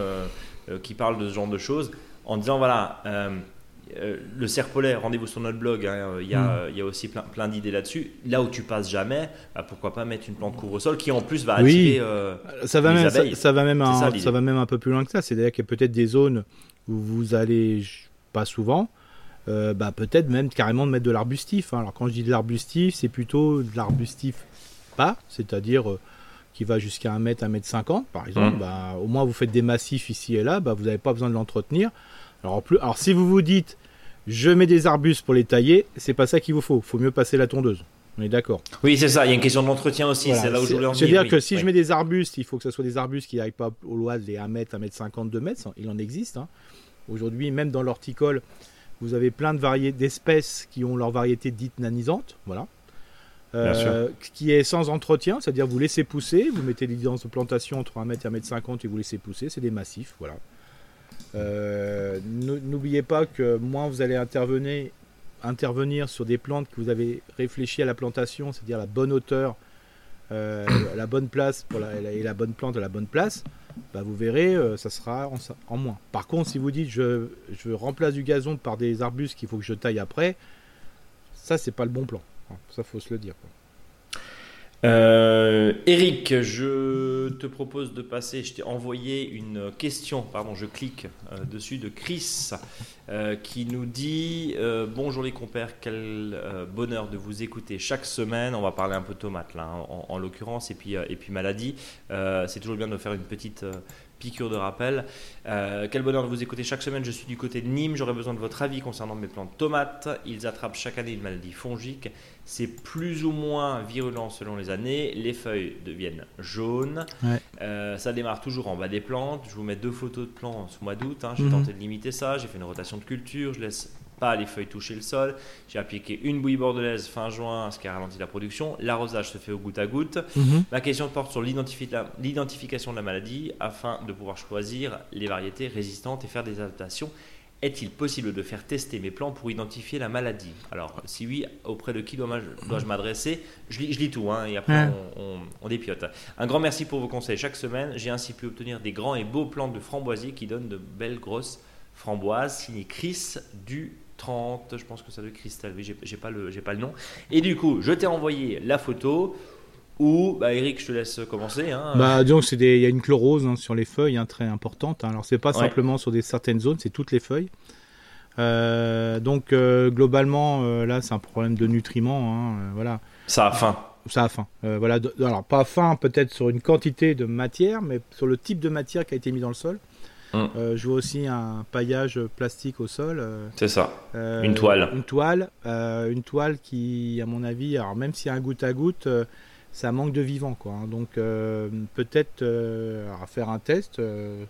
qui parle de ce genre de choses en disant voilà euh, le serpolet, rendez-vous sur notre blog, hein, il, y a, mm. y, a, aussi plein, plein d'idées là-dessus. Là où tu passes jamais, bah, pourquoi pas mettre une plante couvre-sol qui en plus va attirer euh, ça va même, Ça, va même un, ça, va même un peu plus loin que ça. C'est-à-dire qu'il y a peut-être des zones où vous allez pas souvent, euh, bah, peut-être même carrément de mettre de l'arbustif. Hein. Alors quand je dis de l'arbustif, c'est plutôt de l'arbustif pas, c'est-à-dire qui va jusqu'à 1 mètre, 1 mètre 50 par exemple. Mm. Bah, au moins vous faites des massifs ici et là, bah, vous n'avez pas besoin de l'entretenir. Alors, plus, alors si vous vous dites je mets des arbustes pour les tailler, c'est pas ça qu'il vous faut. Il faut mieux passer la tondeuse. On est d'accord. Oui, c'est ça. Il y a une question d'entretien aussi. C'est là où je voulais. C'est-à-dire que si je mets des arbustes, il faut que ce soit des arbustes qui n'arrivent pas au loin des 1 mètre, 1 mètre 50, 2 mètres. Il en existe. Hein. Aujourd'hui, même dans l'horticole, vous avez plein de variétés d'espèces qui ont leur variété dite nanisante. Voilà. Euh, qui est sans entretien, c'est-à-dire vous laissez pousser, vous mettez des distances de plantation entre 1 mètre et 1 mètre 50 et vous laissez pousser, c'est des massifs, voilà. Euh, n'oubliez pas que moins vous allez intervenir, sur des plantes que vous avez réfléchi à la plantation, c'est-à-dire la bonne hauteur, euh, la bonne place et la bonne plante à la bonne place, bah vous verrez, euh, ça sera en, moins. Par contre, si vous dites je, je remplace du gazon par des arbustes qu'il faut que je taille après, ça c'est pas le bon plan. Ça faut se le dire. Euh, Eric, je te propose de passer. Je t'ai envoyé une question, pardon, je clique euh, dessus de Chris euh, qui nous dit Bonjour les compères, quel bonheur de vous écouter chaque semaine. On va parler un peu tomates là, hein, en, en l'occurrence, et puis, et puis maladie. C'est toujours bien de faire une petite piqûre de rappel. Euh, quel bonheur de vous écouter chaque semaine. Je suis du côté de Nîmes. J'aurais besoin de votre avis concernant mes plantes tomates. Ils attrapent chaque année une maladie fongique. C'est plus ou moins virulent selon les années. Les feuilles deviennent jaunes. Euh, ça démarre toujours en bas des plantes. Je vous mets deux photos de plants ce mois d'août. Hein. J'ai mhm. tenté de limiter ça. J'ai fait une rotation de culture. Je laisse pas les feuilles toucher le sol. J'ai appliqué une bouillie bordelaise fin juin, ce qui a ralenti la production. L'arrosage se fait au goutte à goutte. Mhm. Ma question porte sur l'identification de la maladie afin de pouvoir choisir les variétés résistantes et faire des adaptations. Est-il possible de faire tester mes plants pour identifier la maladie? Alors, si oui, auprès de qui dois-je m'adresser? Je lis, je lis, tout, hein, et après on, on, dépiote. Un grand merci pour vos conseils chaque semaine. J'ai ainsi pu obtenir des grands et beaux plants de framboisier qui donnent de belles grosses framboises, signé Chris du 30, je pense que ça être Cristal, oui, j'ai pas, le, pas le nom. Et du coup, je t'ai envoyé la photo. Ou, bah Eric, je te laisse commencer. Hein. Bah, disons il y a une chlorose hein, sur les feuilles, hein, très importante. Hein. Alors, c'est pas simplement sur des certaines zones, c'est toutes les feuilles. Euh, donc, euh, globalement, euh, là, c'est un problème de nutriments. voilà. Ça a faim. Ça a faim. voilà. alors, pas faim peut-être sur une quantité de matière, mais sur le type de matière qui a été mis dans le sol. Hum. je vois aussi un paillage plastique au sol. c'est ça. une toile. Une toile. une toile qui, à mon avis, alors même s'il y a un goutte à goutte ça manque de vivant quoi. Hein. Donc euh, peut-être euh, à faire un test. Euh,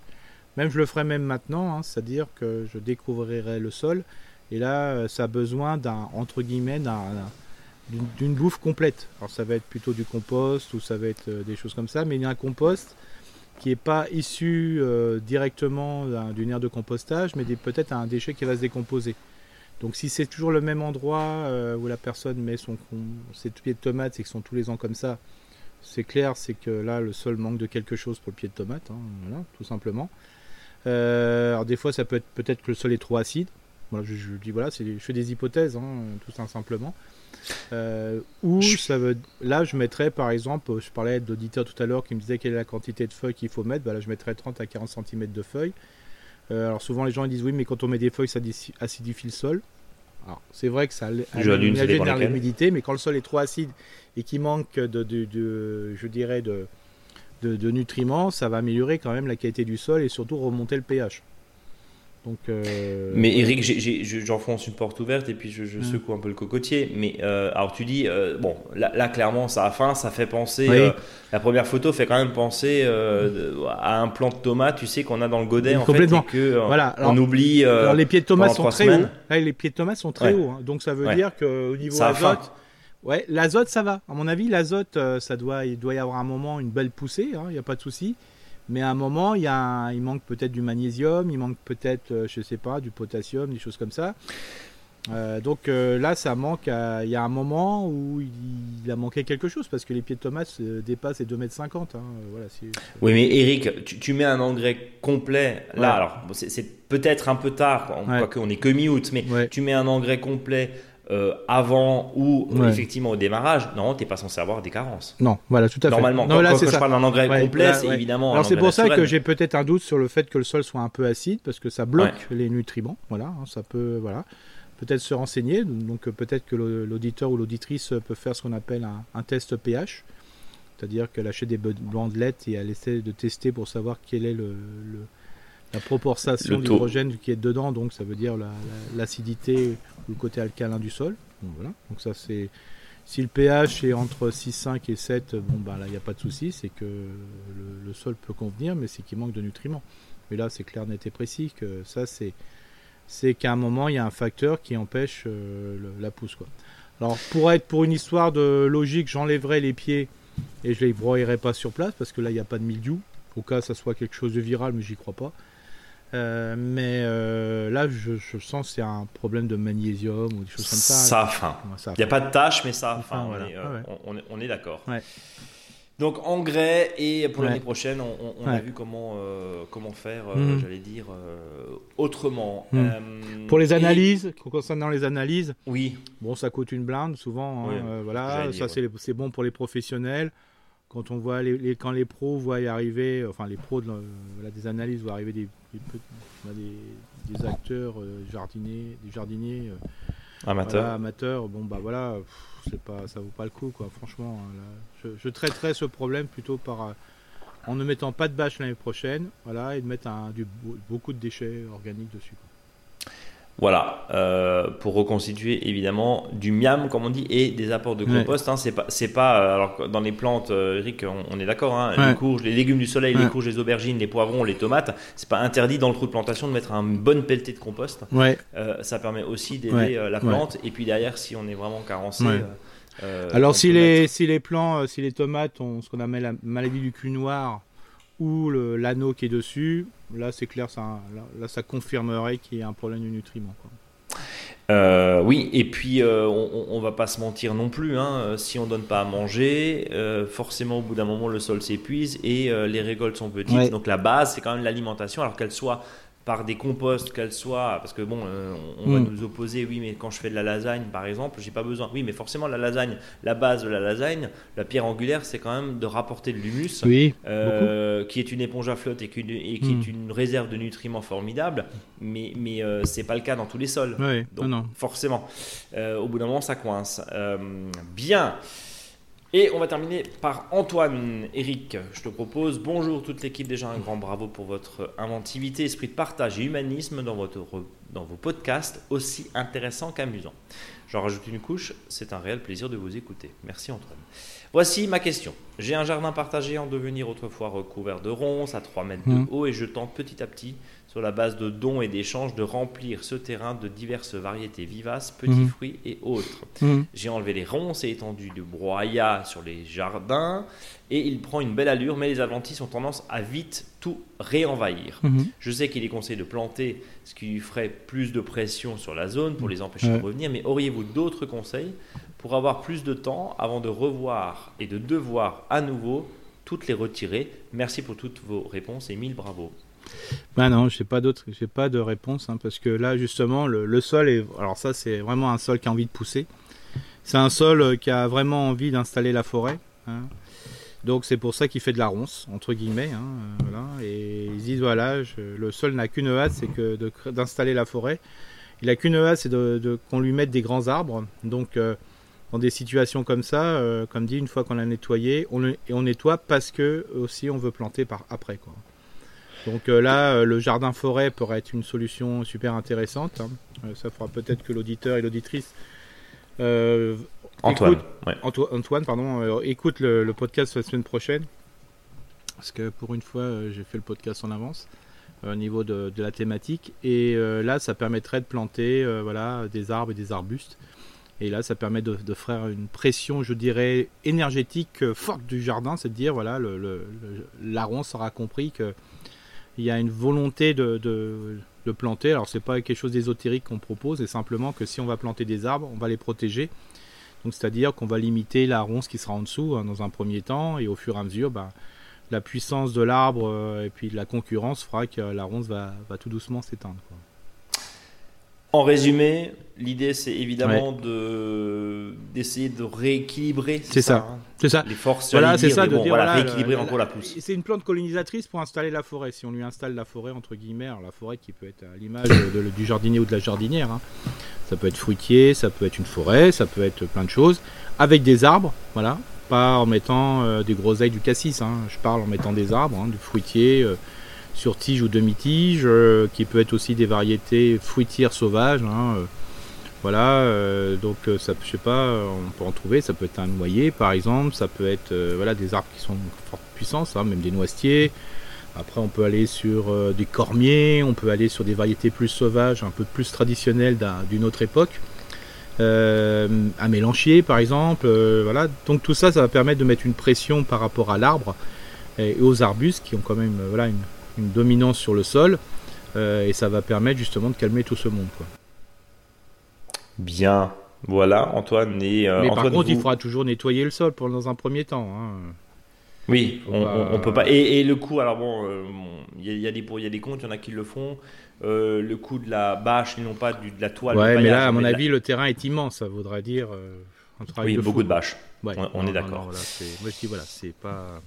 même je le ferai même maintenant, hein, c'est-à-dire que je découvrirai le sol et là ça a besoin d'un entre guillemets d'une bouffe complète. Alors ça va être plutôt du compost ou ça va être des choses comme ça, mais il y a un compost qui n'est pas issu directement d'une aire de compostage, mais peut-être un déchet qui va se décomposer. Donc si c'est toujours le même endroit euh, où la personne met son, ses pieds de tomate et que sont tous les ans comme ça, c'est clair, c'est que là le sol manque de quelque chose pour le pied de tomate, hein, tout simplement. Euh, alors des fois ça peut être peut-être que le sol est trop acide. Je, dis voilà, je fais des hypothèses, hein, tout simplement. Euh, ou ça veut, là je mettrais par exemple, je parlais d'auditeur tout à l'heure qui me disait quelle est la quantité de feuilles qu'il faut mettre, bah là je mettrais 30 à 40 cm de feuilles. Euh, alors souvent les gens ils disent oui mais quand on met des feuilles ça acidifie le sol. Alors c'est vrai que ça génère l'humidité, mais quand le sol est trop acide et qu'il manque de, de, je dirais de, de, nutriments, ça va améliorer quand même la qualité du sol et surtout remonter le pH. Donc, euh, Mais Eric, j'enfonce une porte ouverte et puis je, secoue un peu le cocotier. Mais euh, alors tu dis, euh, bon, là, clairement ça a faim, ça fait penser. la première photo fait quand même penser à un plant de tomate, tu sais, qu'on a dans le godet en fait, et que voilà. on oublie. alors les pieds de tomates sont très hauts. les pieds de tomates sont très hauts, hein. donc ça veut dire qu'au niveau azote. Ouais, l'azote ça va. À mon avis, l'azote, ça doit, il doit y avoir un moment une belle poussée, hein, il n'y a pas de souci. Mais à un moment, il, y a il manque peut-être du magnésium, il manque peut-être, euh, je sais pas, du potassium, des choses comme ça. Euh, donc euh, là, ça manque. il y a un moment où il, a manqué quelque chose parce que les pieds de tomates dépassent les 2,50 m. Hein, voilà, oui, mais Eric, tu, mets un engrais complet. Là, alors, c'est peut-être un peu tard, on, qu'on est que mi-août, mais tu mets un engrais complet euh, avant ou effectivement au démarrage, non, tu n'es pas censé avoir des carences. Non, voilà, tout à fait. Normalement, quand, là, je parle d'un engrais complet, c'est évidemment. Alors c'est pour ça que j'ai peut-être un doute sur le fait que le sol soit un peu acide, parce que ça bloque les nutriments. Voilà, hein, ça peut, voilà, peut-être se renseigner. Donc euh, peut-être que l'auditeur ou l'auditrice peut faire ce qu'on appelle un, test pH, c'est-à-dire qu'elle achète des bandelettes et elle essaie de tester pour savoir quel est le la proportion d'hydrogène qui est dedans, donc ça veut dire l'acidité ou le côté alcalin du sol. Donc, voilà. donc ça c'est si le pH est entre 6,5 et 7, bon bah là il n'y a pas de souci, c'est que le, sol peut convenir, mais c'est qu'il manque de nutriments. Mais là c'est clair, net et précis que ça c'est c'est qu'à un moment il y a un facteur qui empêche euh, la pousse quoi. Alors pour être pour une histoire de logique, j'enlèverai les pieds et je les broyerai pas sur place parce que là il n'y a pas de mildiou. Au cas ça soit quelque chose de viral, mais j'y crois pas. Euh, mais euh, là, je, sens que c'est un problème de magnésium ou des choses comme ça. Ça a faim. Il n'y a pas de tâche, mais ça a faim. On, est, d'accord. Donc engrais et pour l'année prochaine, on, a vu comment euh, comment faire, mhm. j'allais dire autrement. Mhm. pour les analyses, concernant les analyses, oui. Bon, ça coûte une blinde souvent. Hein, voilà, ça c'est bon pour les professionnels quand on voit les, quand les pros voient y arriver, enfin les pros de, des analyses voient arriver des, des, acteurs euh, jardiniers, des jardiniers euh, amateurs. amateurs, bon bah voilà, c'est pas, ça vaut pas le coup quoi. Franchement, hein, je, traiterais ce problème plutôt par euh, en ne mettant pas de bâche l'année prochaine, voilà, et de mettre un, du, beaucoup de déchets organiques dessus. Voilà, euh, pour reconstituer évidemment du miam, comme on dit, et des apports de compost. Hein, c'est pas, c'est pas, euh, alors dans les plantes, euh, Eric, on, est d'accord, hein, les courges, les légumes du soleil, les courges, les aubergines, les poivrons, les tomates, c'est pas interdit dans le trou de plantation de mettre une bonne pelletée de compost. Ça permet aussi d'aider la plante. Et puis derrière, si on est vraiment carencé. alors si les, si les plants, si les tomates ont ce qu'on appelle la maladie du cul noir ou l'anneau qui est dessus, là c'est clair, ça, là, ça confirmerait qu'il y a un problème de nutriments. Euh, oui, et puis euh, on, ne va pas se mentir non plus. Hein, si on donne pas à manger, euh, forcément au bout d'un moment le sol s'épuise et les récoltes sont petites. Donc la base c'est quand même l'alimentation, alors qu'elle soit par des composts qu'elles soient, parce que bon, euh, on, va mm. nous opposer, oui, mais quand je fais de la lasagne, par exemple, j'ai pas besoin. Oui, mais forcément, la lasagne, la base de la lasagne, la pierre angulaire, c'est quand même de rapporter de l'humus, oui, euh, qui est une éponge à flotte et qui, et qui est mm. une réserve de nutriments formidable, mais, mais euh, c'est pas le cas dans tous les sols. Oui, Donc, non. forcément, au bout d'un moment, ça coince. bien. Et on va terminer par Antoine. Eric, je te propose bonjour toute l'équipe. Déjà un grand bravo pour votre inventivité, esprit de partage et humanisme dans, votre, dans vos podcasts, aussi intéressants qu'amusants. J'en rajoute une couche, c'est un réel plaisir de vous écouter. Merci Antoine. Voici ma question. J'ai un jardin partagé en devenir autrefois recouvert de ronces à 3 mètres de mmh. haut et je tente petit à petit sur la base de dons et d'échanges, de remplir ce terrain de diverses variétés vivaces, petits mhm. fruits et autres. Mhm. J'ai enlevé les ronces et étendu de broyat sur les jardins, et il prend une belle allure, mais les adventices ont tendance à vite tout réenvahir. Mhm. Je sais qu'il est conseillé de planter ce qui ferait plus de pression sur la zone pour les empêcher de revenir, mais auriez-vous d'autres conseils pour avoir plus de temps avant de revoir et de devoir à nouveau toutes les retirer? Merci pour toutes vos réponses et mille bravo. Ben non, j'ai pas j'ai pas de réponse hein, parce que là justement le, sol est, alors ça c'est vraiment un sol qui a envie de pousser. C'est un sol euh, qui a vraiment envie d'installer la forêt. Hein. Donc c'est pour ça qu'il fait de la ronce entre guillemets. Hein, euh, voilà. Et ils disent voilà, le sol n'a qu'une hâte, c'est que d'installer la forêt. Il a qu'une hâte, c'est qu'on lui mette des grands arbres. Donc euh, dans des situations comme ça, comme dit, une fois qu'on a nettoyé, on, on nettoie parce que aussi on veut planter par après quoi. Donc euh, là, euh, le jardin forêt pourrait être une solution super intéressante. Hein. Euh, ça fera peut-être que l'auditeur et l'auditrice Antoine, Antoine, pardon, écoute le, podcast la semaine prochaine. Parce que pour une fois, j'ai fait le podcast en avance au niveau de, la thématique. Et là, ça permettrait de planter voilà, des arbres et des arbustes. Et là, ça permet de, faire une pression, je dirais, énergétique forte du jardin. C'est à dire, voilà, le, aura compris que il y a une volonté de, de, planter. Alors c'est pas quelque chose d'ésotérique qu'on propose, c'est simplement que si on va planter des arbres, on va les protéger. Donc c'est-à-dire qu'on va limiter la ronce qui sera en dessous hein, dans un premier temps, et au fur et à mesure, bah, la puissance de l'arbre euh, et puis la concurrence fera que la ronce va, va tout doucement s'éteindre. En résumé, l'idée c'est évidemment de d'essayer de rééquilibrer. C'est ça. Hein, c'est ça. Les forces. Voilà, c'est ça de dire voilà, rééquilibrer encore la pousse. C'est une plante colonisatrice pour installer la forêt. Si on lui installe la forêt entre guillemets, la forêt qui peut être à l'image du jardinier ou de la jardinière. Hein. Ça peut être fruitier, ça peut être une forêt, ça peut être plein de choses avec des arbres. Voilà, pas en mettant euh, des groseilles du cassis. Hein. Je parle en mettant des arbres, du fruitier. Euh, sur tige ou demi-tige, euh, qui peut être aussi des variétés fruitières sauvages. Hein, euh, voilà, euh, donc ça, je sais pas, on peut en trouver. Ça peut être un noyer, par exemple. Ça peut être voilà des arbres qui sont de forte puissance, hein, même des noisetiers. Après, on peut aller sur des cormiers, on peut aller sur des variétés plus sauvages, un peu plus traditionnelles d'une autre époque. un mélanchier, par exemple. voilà. Donc tout ça, ça va permettre de mettre une pression par rapport à l'arbre et aux arbustes qui ont quand même voilà, une, dominance sur le sol, euh, et ça va permettre justement de calmer tout ce monde. Bien, voilà Antoine. Et, euh, Mais par contre, il faudra toujours nettoyer le sol pour, dans un premier temps. Hein. Oui, on, on, peut pas. Et, le coup, alors bon, euh, il y, a des pour, il y a des comptes, il y en a qui le font. le coup de la bâche, ils n'ont pas du, de la toile. Ouais, mais là, à mon avis, le terrain est immense. Ça voudrait dire un travail oui, beaucoup de bâches. on, est d'accord. moi, je dis voilà, c'est pas.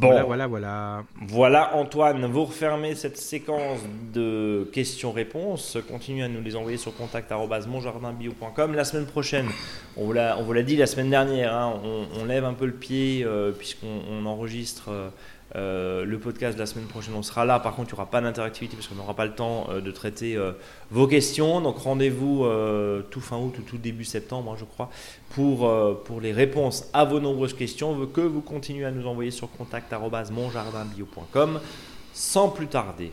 Bon, voilà, voilà, voilà. Voilà, Antoine, vous refermez cette séquence de questions-réponses. Continuez à nous les envoyer sur contact.monjardinbio.com. La semaine prochaine, on vous l'a dit la semaine dernière, hein, on, lève un peu le pied euh, puisqu'on enregistre. Euh, Euh, le podcast de la semaine prochaine, on sera là. Par contre, il n'y aura pas d'interactivité parce qu'on n'aura pas le temps euh, de traiter euh, vos questions. Donc rendez-vous tout fin août ou tout début septembre, hein, je crois, pour, pour les réponses à vos nombreuses questions que vous continuez à nous envoyer sur contact.monjardinbio.com. Sans plus tarder,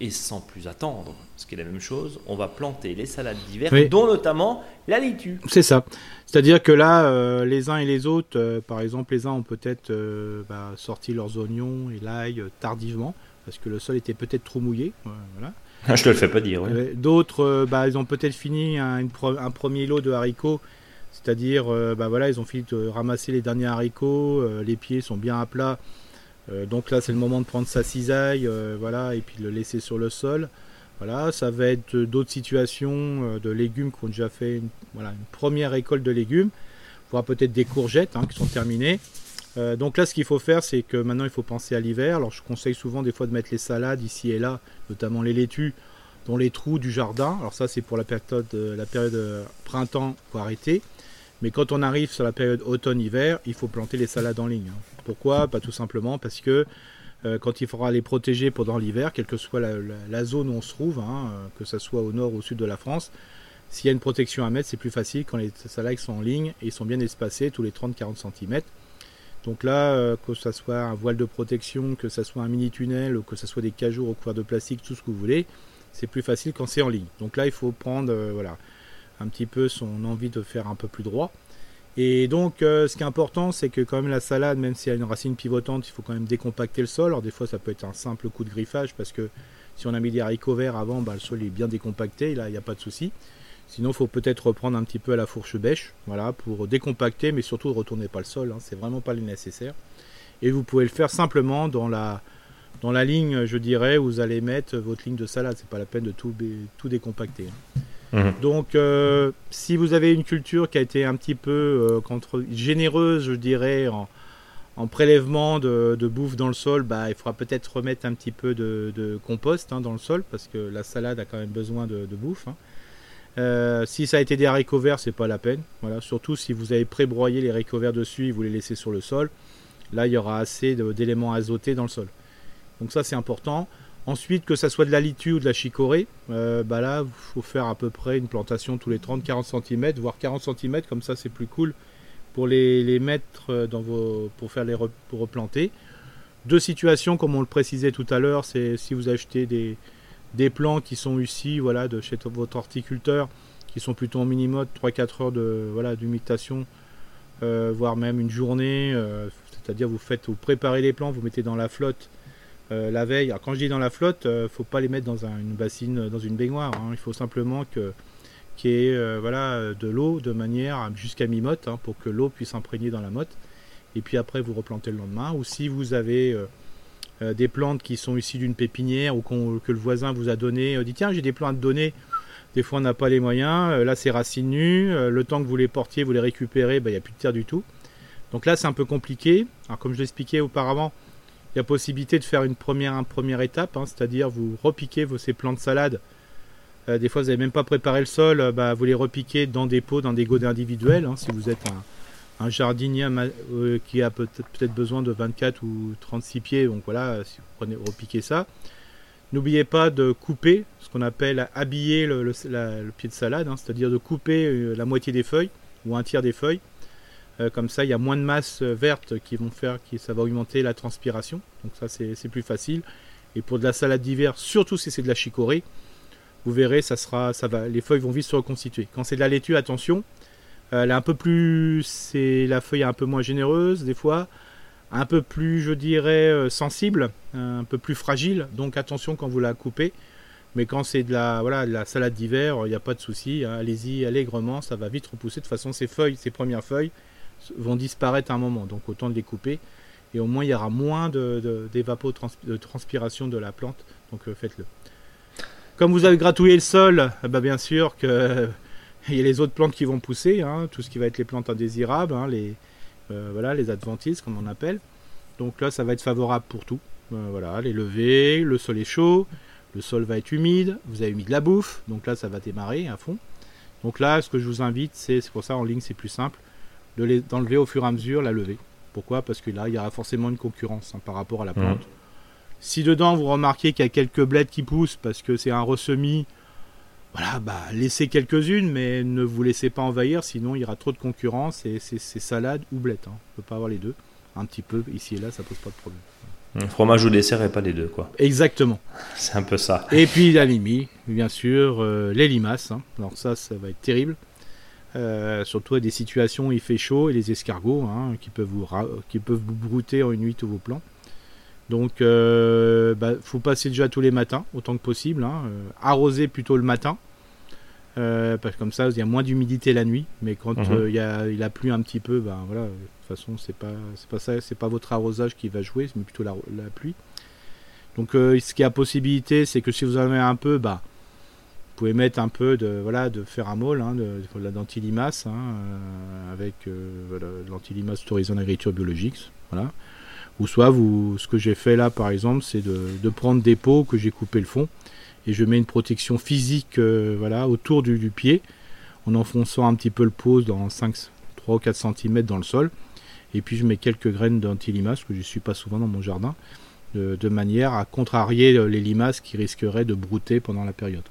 et sans plus attendre, ce qui est la même chose, on va planter les salades d'hiver, dont notamment la laitue. C'est ça. C'est-à-dire que là, euh, les uns et les autres, euh, par exemple, les uns ont peut-être euh, bah, sorti leurs oignons et l'ail tardivement, parce que le sol était peut-être trop mouillé. voilà. Ah, je te le fais pas dire. D'autres, bah, ils ont peut-être fini un, un, premier lot de haricots, c'est-à-dire, bah, voilà, ils ont fini de ramasser les derniers haricots, les pieds sont bien à plat euh, donc là, c'est le moment de prendre sa cisaille, euh, voilà, et puis le laisser sur le sol. Voilà, ça va être d'autres situations euh, de légumes qui ont déjà fait une, première récolte de légumes, voire peut-être des courgettes hein, qui sont terminées. donc là, ce qu'il faut faire, c'est que maintenant, il faut penser à l'hiver. Alors, je conseille souvent des fois de mettre les salades ici et là, notamment les laitues, dans les trous du jardin. Alors ça, c'est pour la période, la période printemps, pour arrêter. Mais quand on arrive sur la période automne-hiver, il faut planter les salades en ligne. Pourquoi? Pas tout simplement parce que euh, quand il faudra les protéger pendant l'hiver, quelle que soit la, zone où on se trouve, hein, euh, que ce soit au nord ou au sud de la France, s'il y a une protection à mettre, c'est plus facile quand les salades sont en ligne et sont bien espacés tous les 30-40 cm. Donc là, euh, que ce soit un voile de protection, que ce soit un mini tunnel, ou que ce soit des cajoux recouverts de plastique, tout ce que vous voulez, c'est plus facile quand c'est en ligne. Donc là, il faut prendre voilà, un petit peu son envie de faire un peu plus droit. Et donc, euh, ce qui est important, c'est que quand même la salade, même si elle a une racine pivotante, il faut quand même décompacter le sol. Alors des fois, ça peut être un simple coup de griffage parce que si on a mis des haricots verts avant, bah, le sol est bien décompacté. Là, il n'y a pas de souci. Sinon, il faut peut-être reprendre un petit peu à la fourche bêche, voilà, pour décompacter, mais surtout ne retournez pas le sol. Hein, c'est vraiment pas nécessaire. Et vous pouvez le faire simplement dans la dans la ligne, je dirais, où vous allez mettre votre ligne de salade. C'est pas la peine de tout, tout décompacter. Hein. Mhm. Donc, euh, si vous avez une culture qui a été un petit peu euh, généreuse, je dirais, en, prélèvement de, bouffe dans le sol, bah, il faudra peut-être remettre un petit peu de, compost hein, dans le sol parce que la salade a quand même besoin de, bouffe. Hein. Euh, si ça a été des haricots verts, c'est pas la peine. Voilà, surtout si vous avez pré-broyé les haricots verts dessus et vous les laissez sur le sol, là il y aura assez d'éléments azotés dans le sol. Donc ça c'est important. Ensuite, que ça soit de la litue ou de la chicorée, euh, bah là, il faut faire à peu près une plantation tous les 30-40 cm, voire 40 cm, comme ça c'est plus cool pour les, mettre euh, dans vos, pour faire les pour replanter. Deux situations, comme on le précisait tout à l'heure, c'est si vous achetez des, des plants qui sont ici, voilà, de chez votre horticulteur, qui sont plutôt en mini-mode, 3-4 heures de voilà d'humitation, euh, voire même une journée. C'est-à-dire vous faites, vous préparez les plants, vous mettez dans la flotte euh, la veille. Alors quand je dis dans la flotte, ne euh, faut pas les mettre dans une bassine, dans une baignoire. Hein. Il faut simplement que qu'il y ait euh, voilà, de l'eau de manière jusqu'à mi-motte hein, pour que l'eau puisse imprégner dans la motte. Et puis après vous replantez le lendemain. Ou si vous avez des plantes qui sont issues d'une pépinière ou que le voisin vous a donné, dit tiens j'ai des plantes donner. Des fois on n'a pas les moyens. là c'est racines nues. le temps que vous les portiez, vous les récupérez, ben, il n'y a plus de terre du tout. Donc là c'est un peu compliqué. Alors comme je l'expliquais auparavant, il y a possibilité de faire une première, première étape, hein, c'est-à-dire vous repiquez vos, ces plants de salade. Euh, des fois, vous n'avez même pas préparé le sol, euh, bah, vous les repiquez dans des pots, dans des godets individuels. Hein, si vous êtes un, jardinier euh, qui a peut-être besoin de 24 ou 36 pieds, donc voilà, si vous prenez, repiquez ça. N'oubliez pas de couper ce qu'on appelle habiller le, pied de salade, hein, c'est-à-dire de couper la moitié des feuilles ou un tiers des feuilles comme ça, il y a moins de masse euh, verte qui vont faire ça va augmenter la transpiration. Donc ça, c'est plus facile. Et pour de la salade d'hiver, surtout si c'est de la chicorée, vous verrez, ça sera, ça va, les feuilles vont vite se reconstituer. Quand c'est de la laitue, attention, euh, elle est un peu plus, c'est la feuille est un peu moins généreuse des fois, un peu plus, je dirais, sensible, un peu plus fragile. Donc attention quand vous la coupez. Mais quand c'est de la, salade d'hiver, il n'y a pas de souci. Hein. Allez-y allègrement, ça va vite repousser. De façon, ces feuilles, ces premières feuilles, vont disparaître un moment, donc autant de les couper. Et au moins, il y aura moins de, de, transpiration de la plante, donc euh, faites-le. Comme vous avez gratouillé le sol, eh ben, bien sûr que il y a les autres plantes qui vont pousser, hein, tout ce qui va être les plantes indésirables, hein, les, euh, voilà, les adventices comme on appelle. Donc là, ça va être favorable pour tout. Euh, voilà, les levées, le sol est chaud, le sol va être humide, vous avez mis de la bouffe, donc là, ça va démarrer à fond. Donc là, ce que je vous invite, c'est pour ça en ligne, c'est plus simple, d'enlever au fur et à mesure la levée. Pourquoi? Parce que là, il y aura forcément une concurrence hein, par rapport à la plante. Si dedans vous remarquez qu'il y a quelques bleds qui poussent parce que c'est un ressemis, voilà, bah laissez quelques-unes, mais ne vous laissez pas envahir, sinon il y aura trop de concurrence et c'est salade ou bled. Hein. On ne peut pas avoir les deux. Un petit peu ici et là, ça pose pas de problème. Fromage ou dessert et pas les deux, quoi. Exactement. C'est un peu ça. Et puis la limite, bien sûr, euh, les limaces. Hein. Alors ça, ça va être terrible. Euh, surtout à des situations où il fait chaud et les escargots hein, qui, peuvent vous qui peuvent vous brouter en une nuit tous vos plans. Donc, il euh, bah, faut passer déjà tous les matins, autant que possible. Hein. arroser plutôt le matin. parce que comme ça, il y a moins d'humidité la nuit. Mais quand mhm. il, a, il a plu un petit peu, ben voilà, façon, c'est pas, c'est pas ça, c'est pas votre arrosage qui va jouer, mais plutôt la, pluie. Donc, euh, ce qui a possibilité, c'est que si vous en avez un peu, bah, pouvez mettre un peu de, voilà, de ferramol, hein, de, de la dentilimace, hein, euh, avec euh, voilà, l'antilimace autorisée en agriculture biologique, voilà. Ou soit, vous, ce que j'ai fait là, par exemple, c'est de, prendre des pots que j'ai coupé le fond et je mets une protection physique, voilà, autour du, pied, en enfonçant un petit peu le pot dans 5, 3 ou 4 cm dans le sol et puis je mets quelques graines d'antilimace que je ne suis pas souvent dans mon jardin, de, manière à contrarier les limaces qui risqueraient de brouter pendant la période.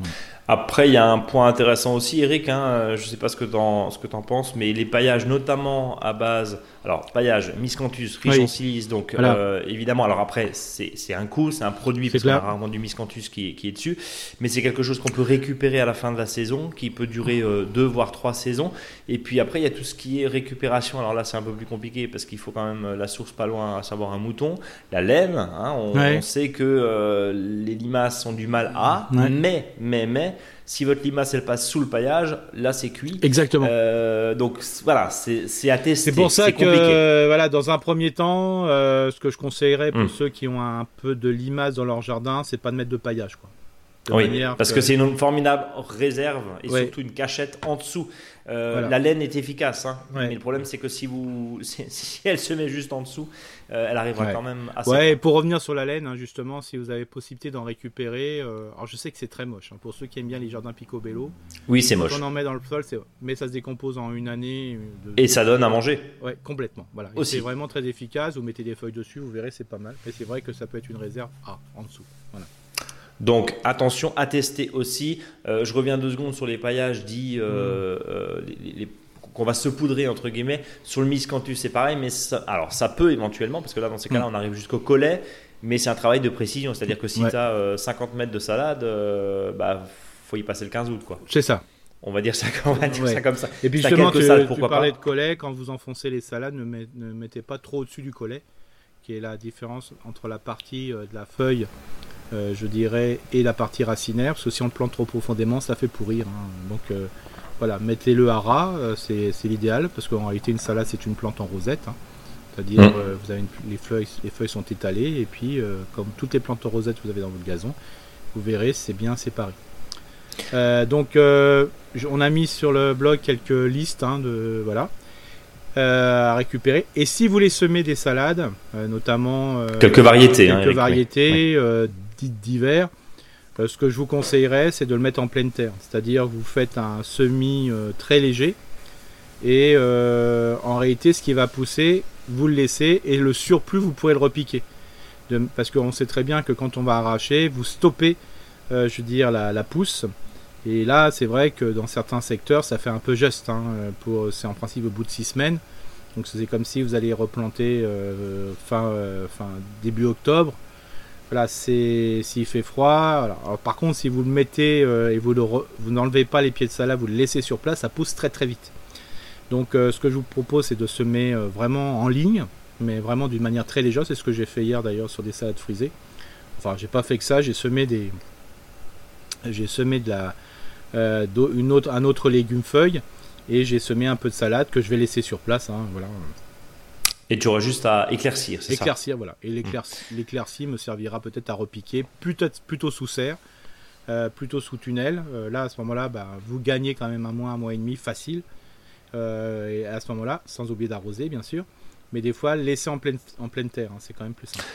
Mm. Après, il y a un point intéressant aussi, Eric. Hein, je ne sais pas ce que tu en, en, penses, mais les paillages, notamment à base alors, paillage, miscanthus, riche en silice, donc euh, évidemment, alors après, c'est un coût, c'est un produit, parce qu'on a rarement du miscanthus qui, qui est dessus, mais c'est quelque chose qu'on peut récupérer à la fin de la saison, qui peut durer euh, deux voire trois saisons. Et puis après, il y a tout ce qui est récupération. Alors là, c'est un peu plus compliqué parce qu'il faut quand même euh, la source pas loin, à savoir un mouton. La laine, hein, on, on, sait que les limaces ont du mal à, mais, mais, mais, si votre limace elle passe sous le paillage, là c'est cuit. Exactement. Euh, donc voilà, c'est à tester. C'est pour ça que euh, voilà, dans un premier temps, euh, ce que je conseillerais pour hmm. ceux qui ont un peu de limace dans leur jardin, c'est pas de mettre de paillage quoi. Oui, parce que, c'est une formidable réserve et surtout une cachette en dessous. Euh, la laine est efficace, hein. mais le problème c'est que si, vous, si elle se met juste en dessous, euh, elle arrivera quand même assez. Ouais, pour revenir sur la laine, hein, justement, si vous avez possibilité d'en récupérer, euh, alors je sais que c'est très moche hein, pour ceux qui aiment bien les jardins picobello. Oui, c'est moche. Quand on en met dans le sol, mais ça se décompose en une année. Et ça donne à manger. Ouais, complètement. Voilà. C'est vraiment très efficace. Vous mettez des feuilles dessus, vous verrez, c'est pas mal. Mais c'est vrai que ça peut être une réserve en dessous. Voilà. Donc attention à tester aussi. Euh, je reviens deux secondes sur les paillages dits euh, euh, qu'on va se poudrer entre guillemets. Sur le miscanthus c'est pareil, mais ça, alors ça peut éventuellement parce que là dans ces cas-là mm. on arrive jusqu'au collet, mais c'est un travail de précision. C'est-à-dire que si tu as 50 mètres de salade, bah faut y passer le 15 août quoi. C'est ça. On va dire ça, comme ça. Et puis justement, tu, parlais de collet, quand vous enfoncez les salades, ne, ne mettez pas trop au-dessus du collet, qui est la différence entre la partie de la feuille euh, je dirais, et la partie racinaire, parce que si on le plante trop profondément, ça fait pourrir. Hein. Donc euh, voilà, mettez-le à ras, euh, c'est l'idéal, parce qu'en réalité, une salade, c'est une plante en rosette. Hein. C'est-à-dire, mmh. vous avez les, feuilles, les feuilles sont étalées, et puis, comme toutes les plantes en rosette que vous avez dans votre gazon, vous verrez, c'est bien séparé. donc, on a mis sur le blog quelques listes hein, de voilà à récupérer. Et si vous voulez semer des salades, notamment quelques variétés, quelques variétés, d'hiver, euh, ce que je vous conseillerais, c'est de le mettre en pleine terre. C'est-à-dire, vous faites un semis euh, très léger. Et euh, en réalité, ce qui va pousser, vous le laissez. Et le surplus, vous pourrez le repiquer. parce qu'on sait très bien que quand on va arracher, vous stoppez, je veux dire, la, pousse. Et là, c'est vrai que dans certains secteurs, ça fait un peu juste. Hein, pour, c'est en principe au bout de six semaines. Donc c'est comme si vous alliez replanter fin, début octobre. C'est s'il fait froid. par contre, si vous le mettez euh, et vous, vous n'enlevez pas les pieds de salade, vous le laissez sur place, ça pousse très très vite. Donc, euh, ce que je vous propose, c'est de semer euh, vraiment en ligne, mais vraiment d'une manière très légère. C'est ce que j'ai fait hier d'ailleurs sur des salades frisées. Enfin, j'ai pas fait que ça. J'ai semé des, j'ai semé de la, une autre, un autre légume feuille et j'ai semé un peu de salade que je vais laisser sur place. Hein, voilà. Et tu auras juste à éclaircir, c'est ça Éclaircir, voilà. Et l'éclairci me servira peut-être à repiquer, peut-être plutôt sous serre, euh, plutôt sous tunnel. Euh, là, à ce moment-là, bah, vous gagnez quand même un mois, un mois et demi facile. Euh, et à ce moment-là, sans oublier d'arroser, bien sûr. Mais des fois, laisser en pleine, en pleine terre, hein, c'est quand même plus simple.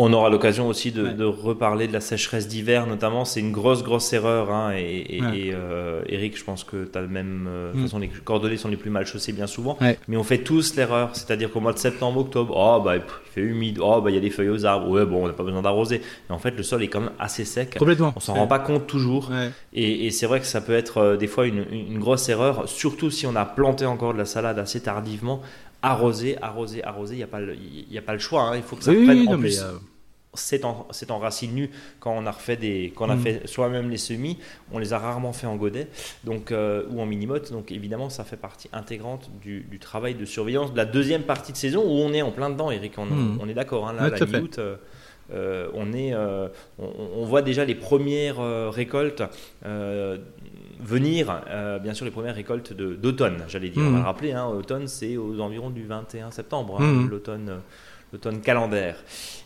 On aura l'occasion aussi de, reparler de la sécheresse d'hiver, notamment. C'est une grosse, grosse erreur. Hein, et, euh, Eric, je pense que tu as le même. Euh, de mm. façon, les cordeliers sont les plus mal chaussés bien souvent. Mais on fait tous l'erreur. C'est-à-dire qu'au mois de septembre, octobre, oh, bah, il fait humide. Oh, bah, il y a des feuilles aux arbres. Ouais, bon, on n'a pas besoin d'arroser. Mais en fait, le sol est quand même assez sec. Complètement. On s'en rend pas compte toujours. Et, c'est vrai que ça peut être euh, des fois une, une grosse erreur, surtout si on a planté encore de la salade assez tardivement arroser, arroser, arroser. Il n'y a, pas le, a pas le choix. Hein. Il faut que ça prenne. en plus, euh, c'est en, en, racine nue quand on a refait des, quand on a mm. fait soi-même les semis. On les a rarement fait en godet, donc euh, ou en mini-motte. Donc évidemment, ça fait partie intégrante du, travail de surveillance de la deuxième partie de saison où on est en plein dedans, Eric. On, mm. on est d'accord. Hein, là, la mi-août. Euh, on, est, on, voit déjà les premières récoltes venir, euh, bien sûr, les premières récoltes d'automne, j'allais dire. On va le mmh. rappeler, hein, automne, c'est aux environs du 21 septembre, hein, mmh. l'automne. Euh, l'automne calendaire.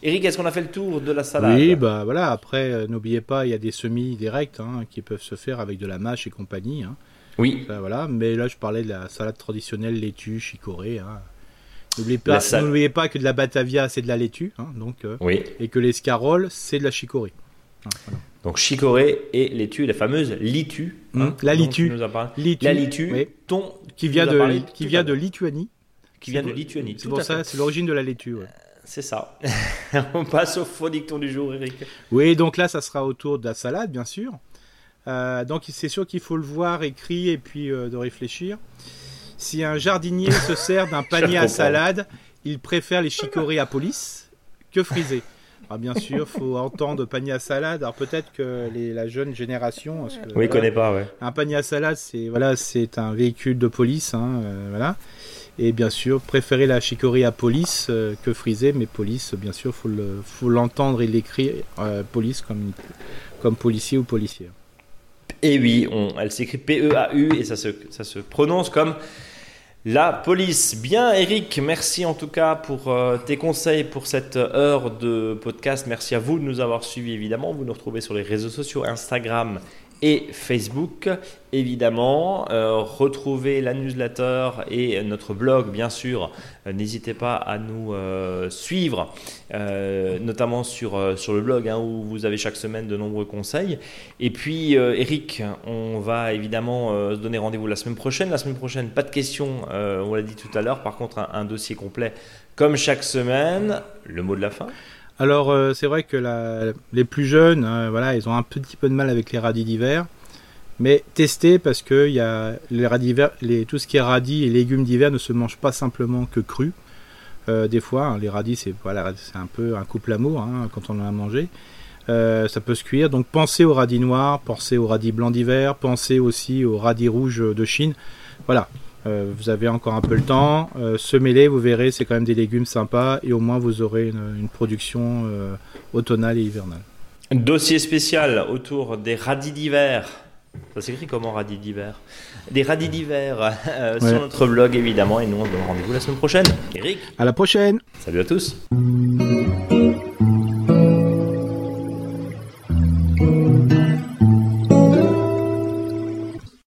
Eric, est-ce qu'on a fait le tour de la salade Oui, bah voilà. Après, euh, n'oubliez pas, il y a des semis directs hein, qui peuvent se faire avec de la mâche et compagnie. Oui. voilà. Mais là, je parlais de la salade traditionnelle laitue, chicorée. N'oubliez pas, pas que de la batavia, c'est de la laitue, donc, oui. et que l'escarole, c'est de la chicorée. voilà. Donc chicorée et laitue, la fameuse litu. Mmh. Hein, la litu. la litu, ton, qui vient de qui vient de Lituanie. Qui vient de Lituanie. C'est pour ça, c'est l'origine de la laitue. C'est ça. On passe au faux dicton du jour, Eric. Oui, donc là, ça sera autour de la salade, bien sûr. Euh, donc c'est sûr qu'il faut le voir écrit et puis euh, de réfléchir. Si un jardinier se sert d'un panier à salade, il préfère les chicorées à police que frisées. Ah, bien sûr, faut entendre panier à salade. Alors peut-être que la jeune génération. oui, connaît pas, ouais. Un panier à salade, c'est voilà, c'est un véhicule de police, hein, euh, voilà. Et bien sûr, préférer la chicorée à police euh, que frisée, mais police, bien sûr, faut le, faut l'entendre et l'écrire euh, police comme comme policier ou policière. Et oui, on, elle s'écrit P-E-A-U et ça se, ça se prononce comme la police. Bien, Eric, merci en tout cas pour euh, tes conseils pour cette heure de podcast. Merci à vous de nous avoir suivis, évidemment. Vous nous retrouvez sur les réseaux sociaux Instagram et Facebook. Évidemment, euh, retrouvez la newsletter et notre blog, bien sûr. Euh, n'hésitez pas à nous euh, suivre, notamment sur, le blog hein, où vous avez chaque semaine de nombreux conseils. Et puis, Eric, on va évidemment se donner rendez-vous la semaine prochaine. La semaine prochaine, pas de questions, on l'a dit tout à l'heure. Par contre, un, dossier complet comme chaque semaine. Le mot de la fin? Alors euh, c'est vrai que les plus jeunes, euh, voilà, ils ont un petit peu de mal avec les radis d'hiver. Mais testez parce que y a les radis tout ce qui est radis et légumes d'hiver ne se mangent pas simplement que cru. Euh, des fois, hein, les radis c'est voilà, un peu un couple amour hein, quand on en a mangé. ça peut se cuire. Donc pensez aux radis noirs, pensez aux radis blancs d'hiver, pensez aussi aux radis rouges de Chine. Voilà, euh, vous avez encore un peu le temps. Euh, semez-les, vous verrez, c'est quand même des légumes sympas et au moins vous aurez une, production euh, automnale et hivernale. Dossier spécial autour des radis d'hiver. Ça s'écrit comment radis d'hiver? Des radis d'hiver sur notre blog évidemment et nous on se donne rendez-vous la semaine prochaine. Eric? À la prochaine Salut à tous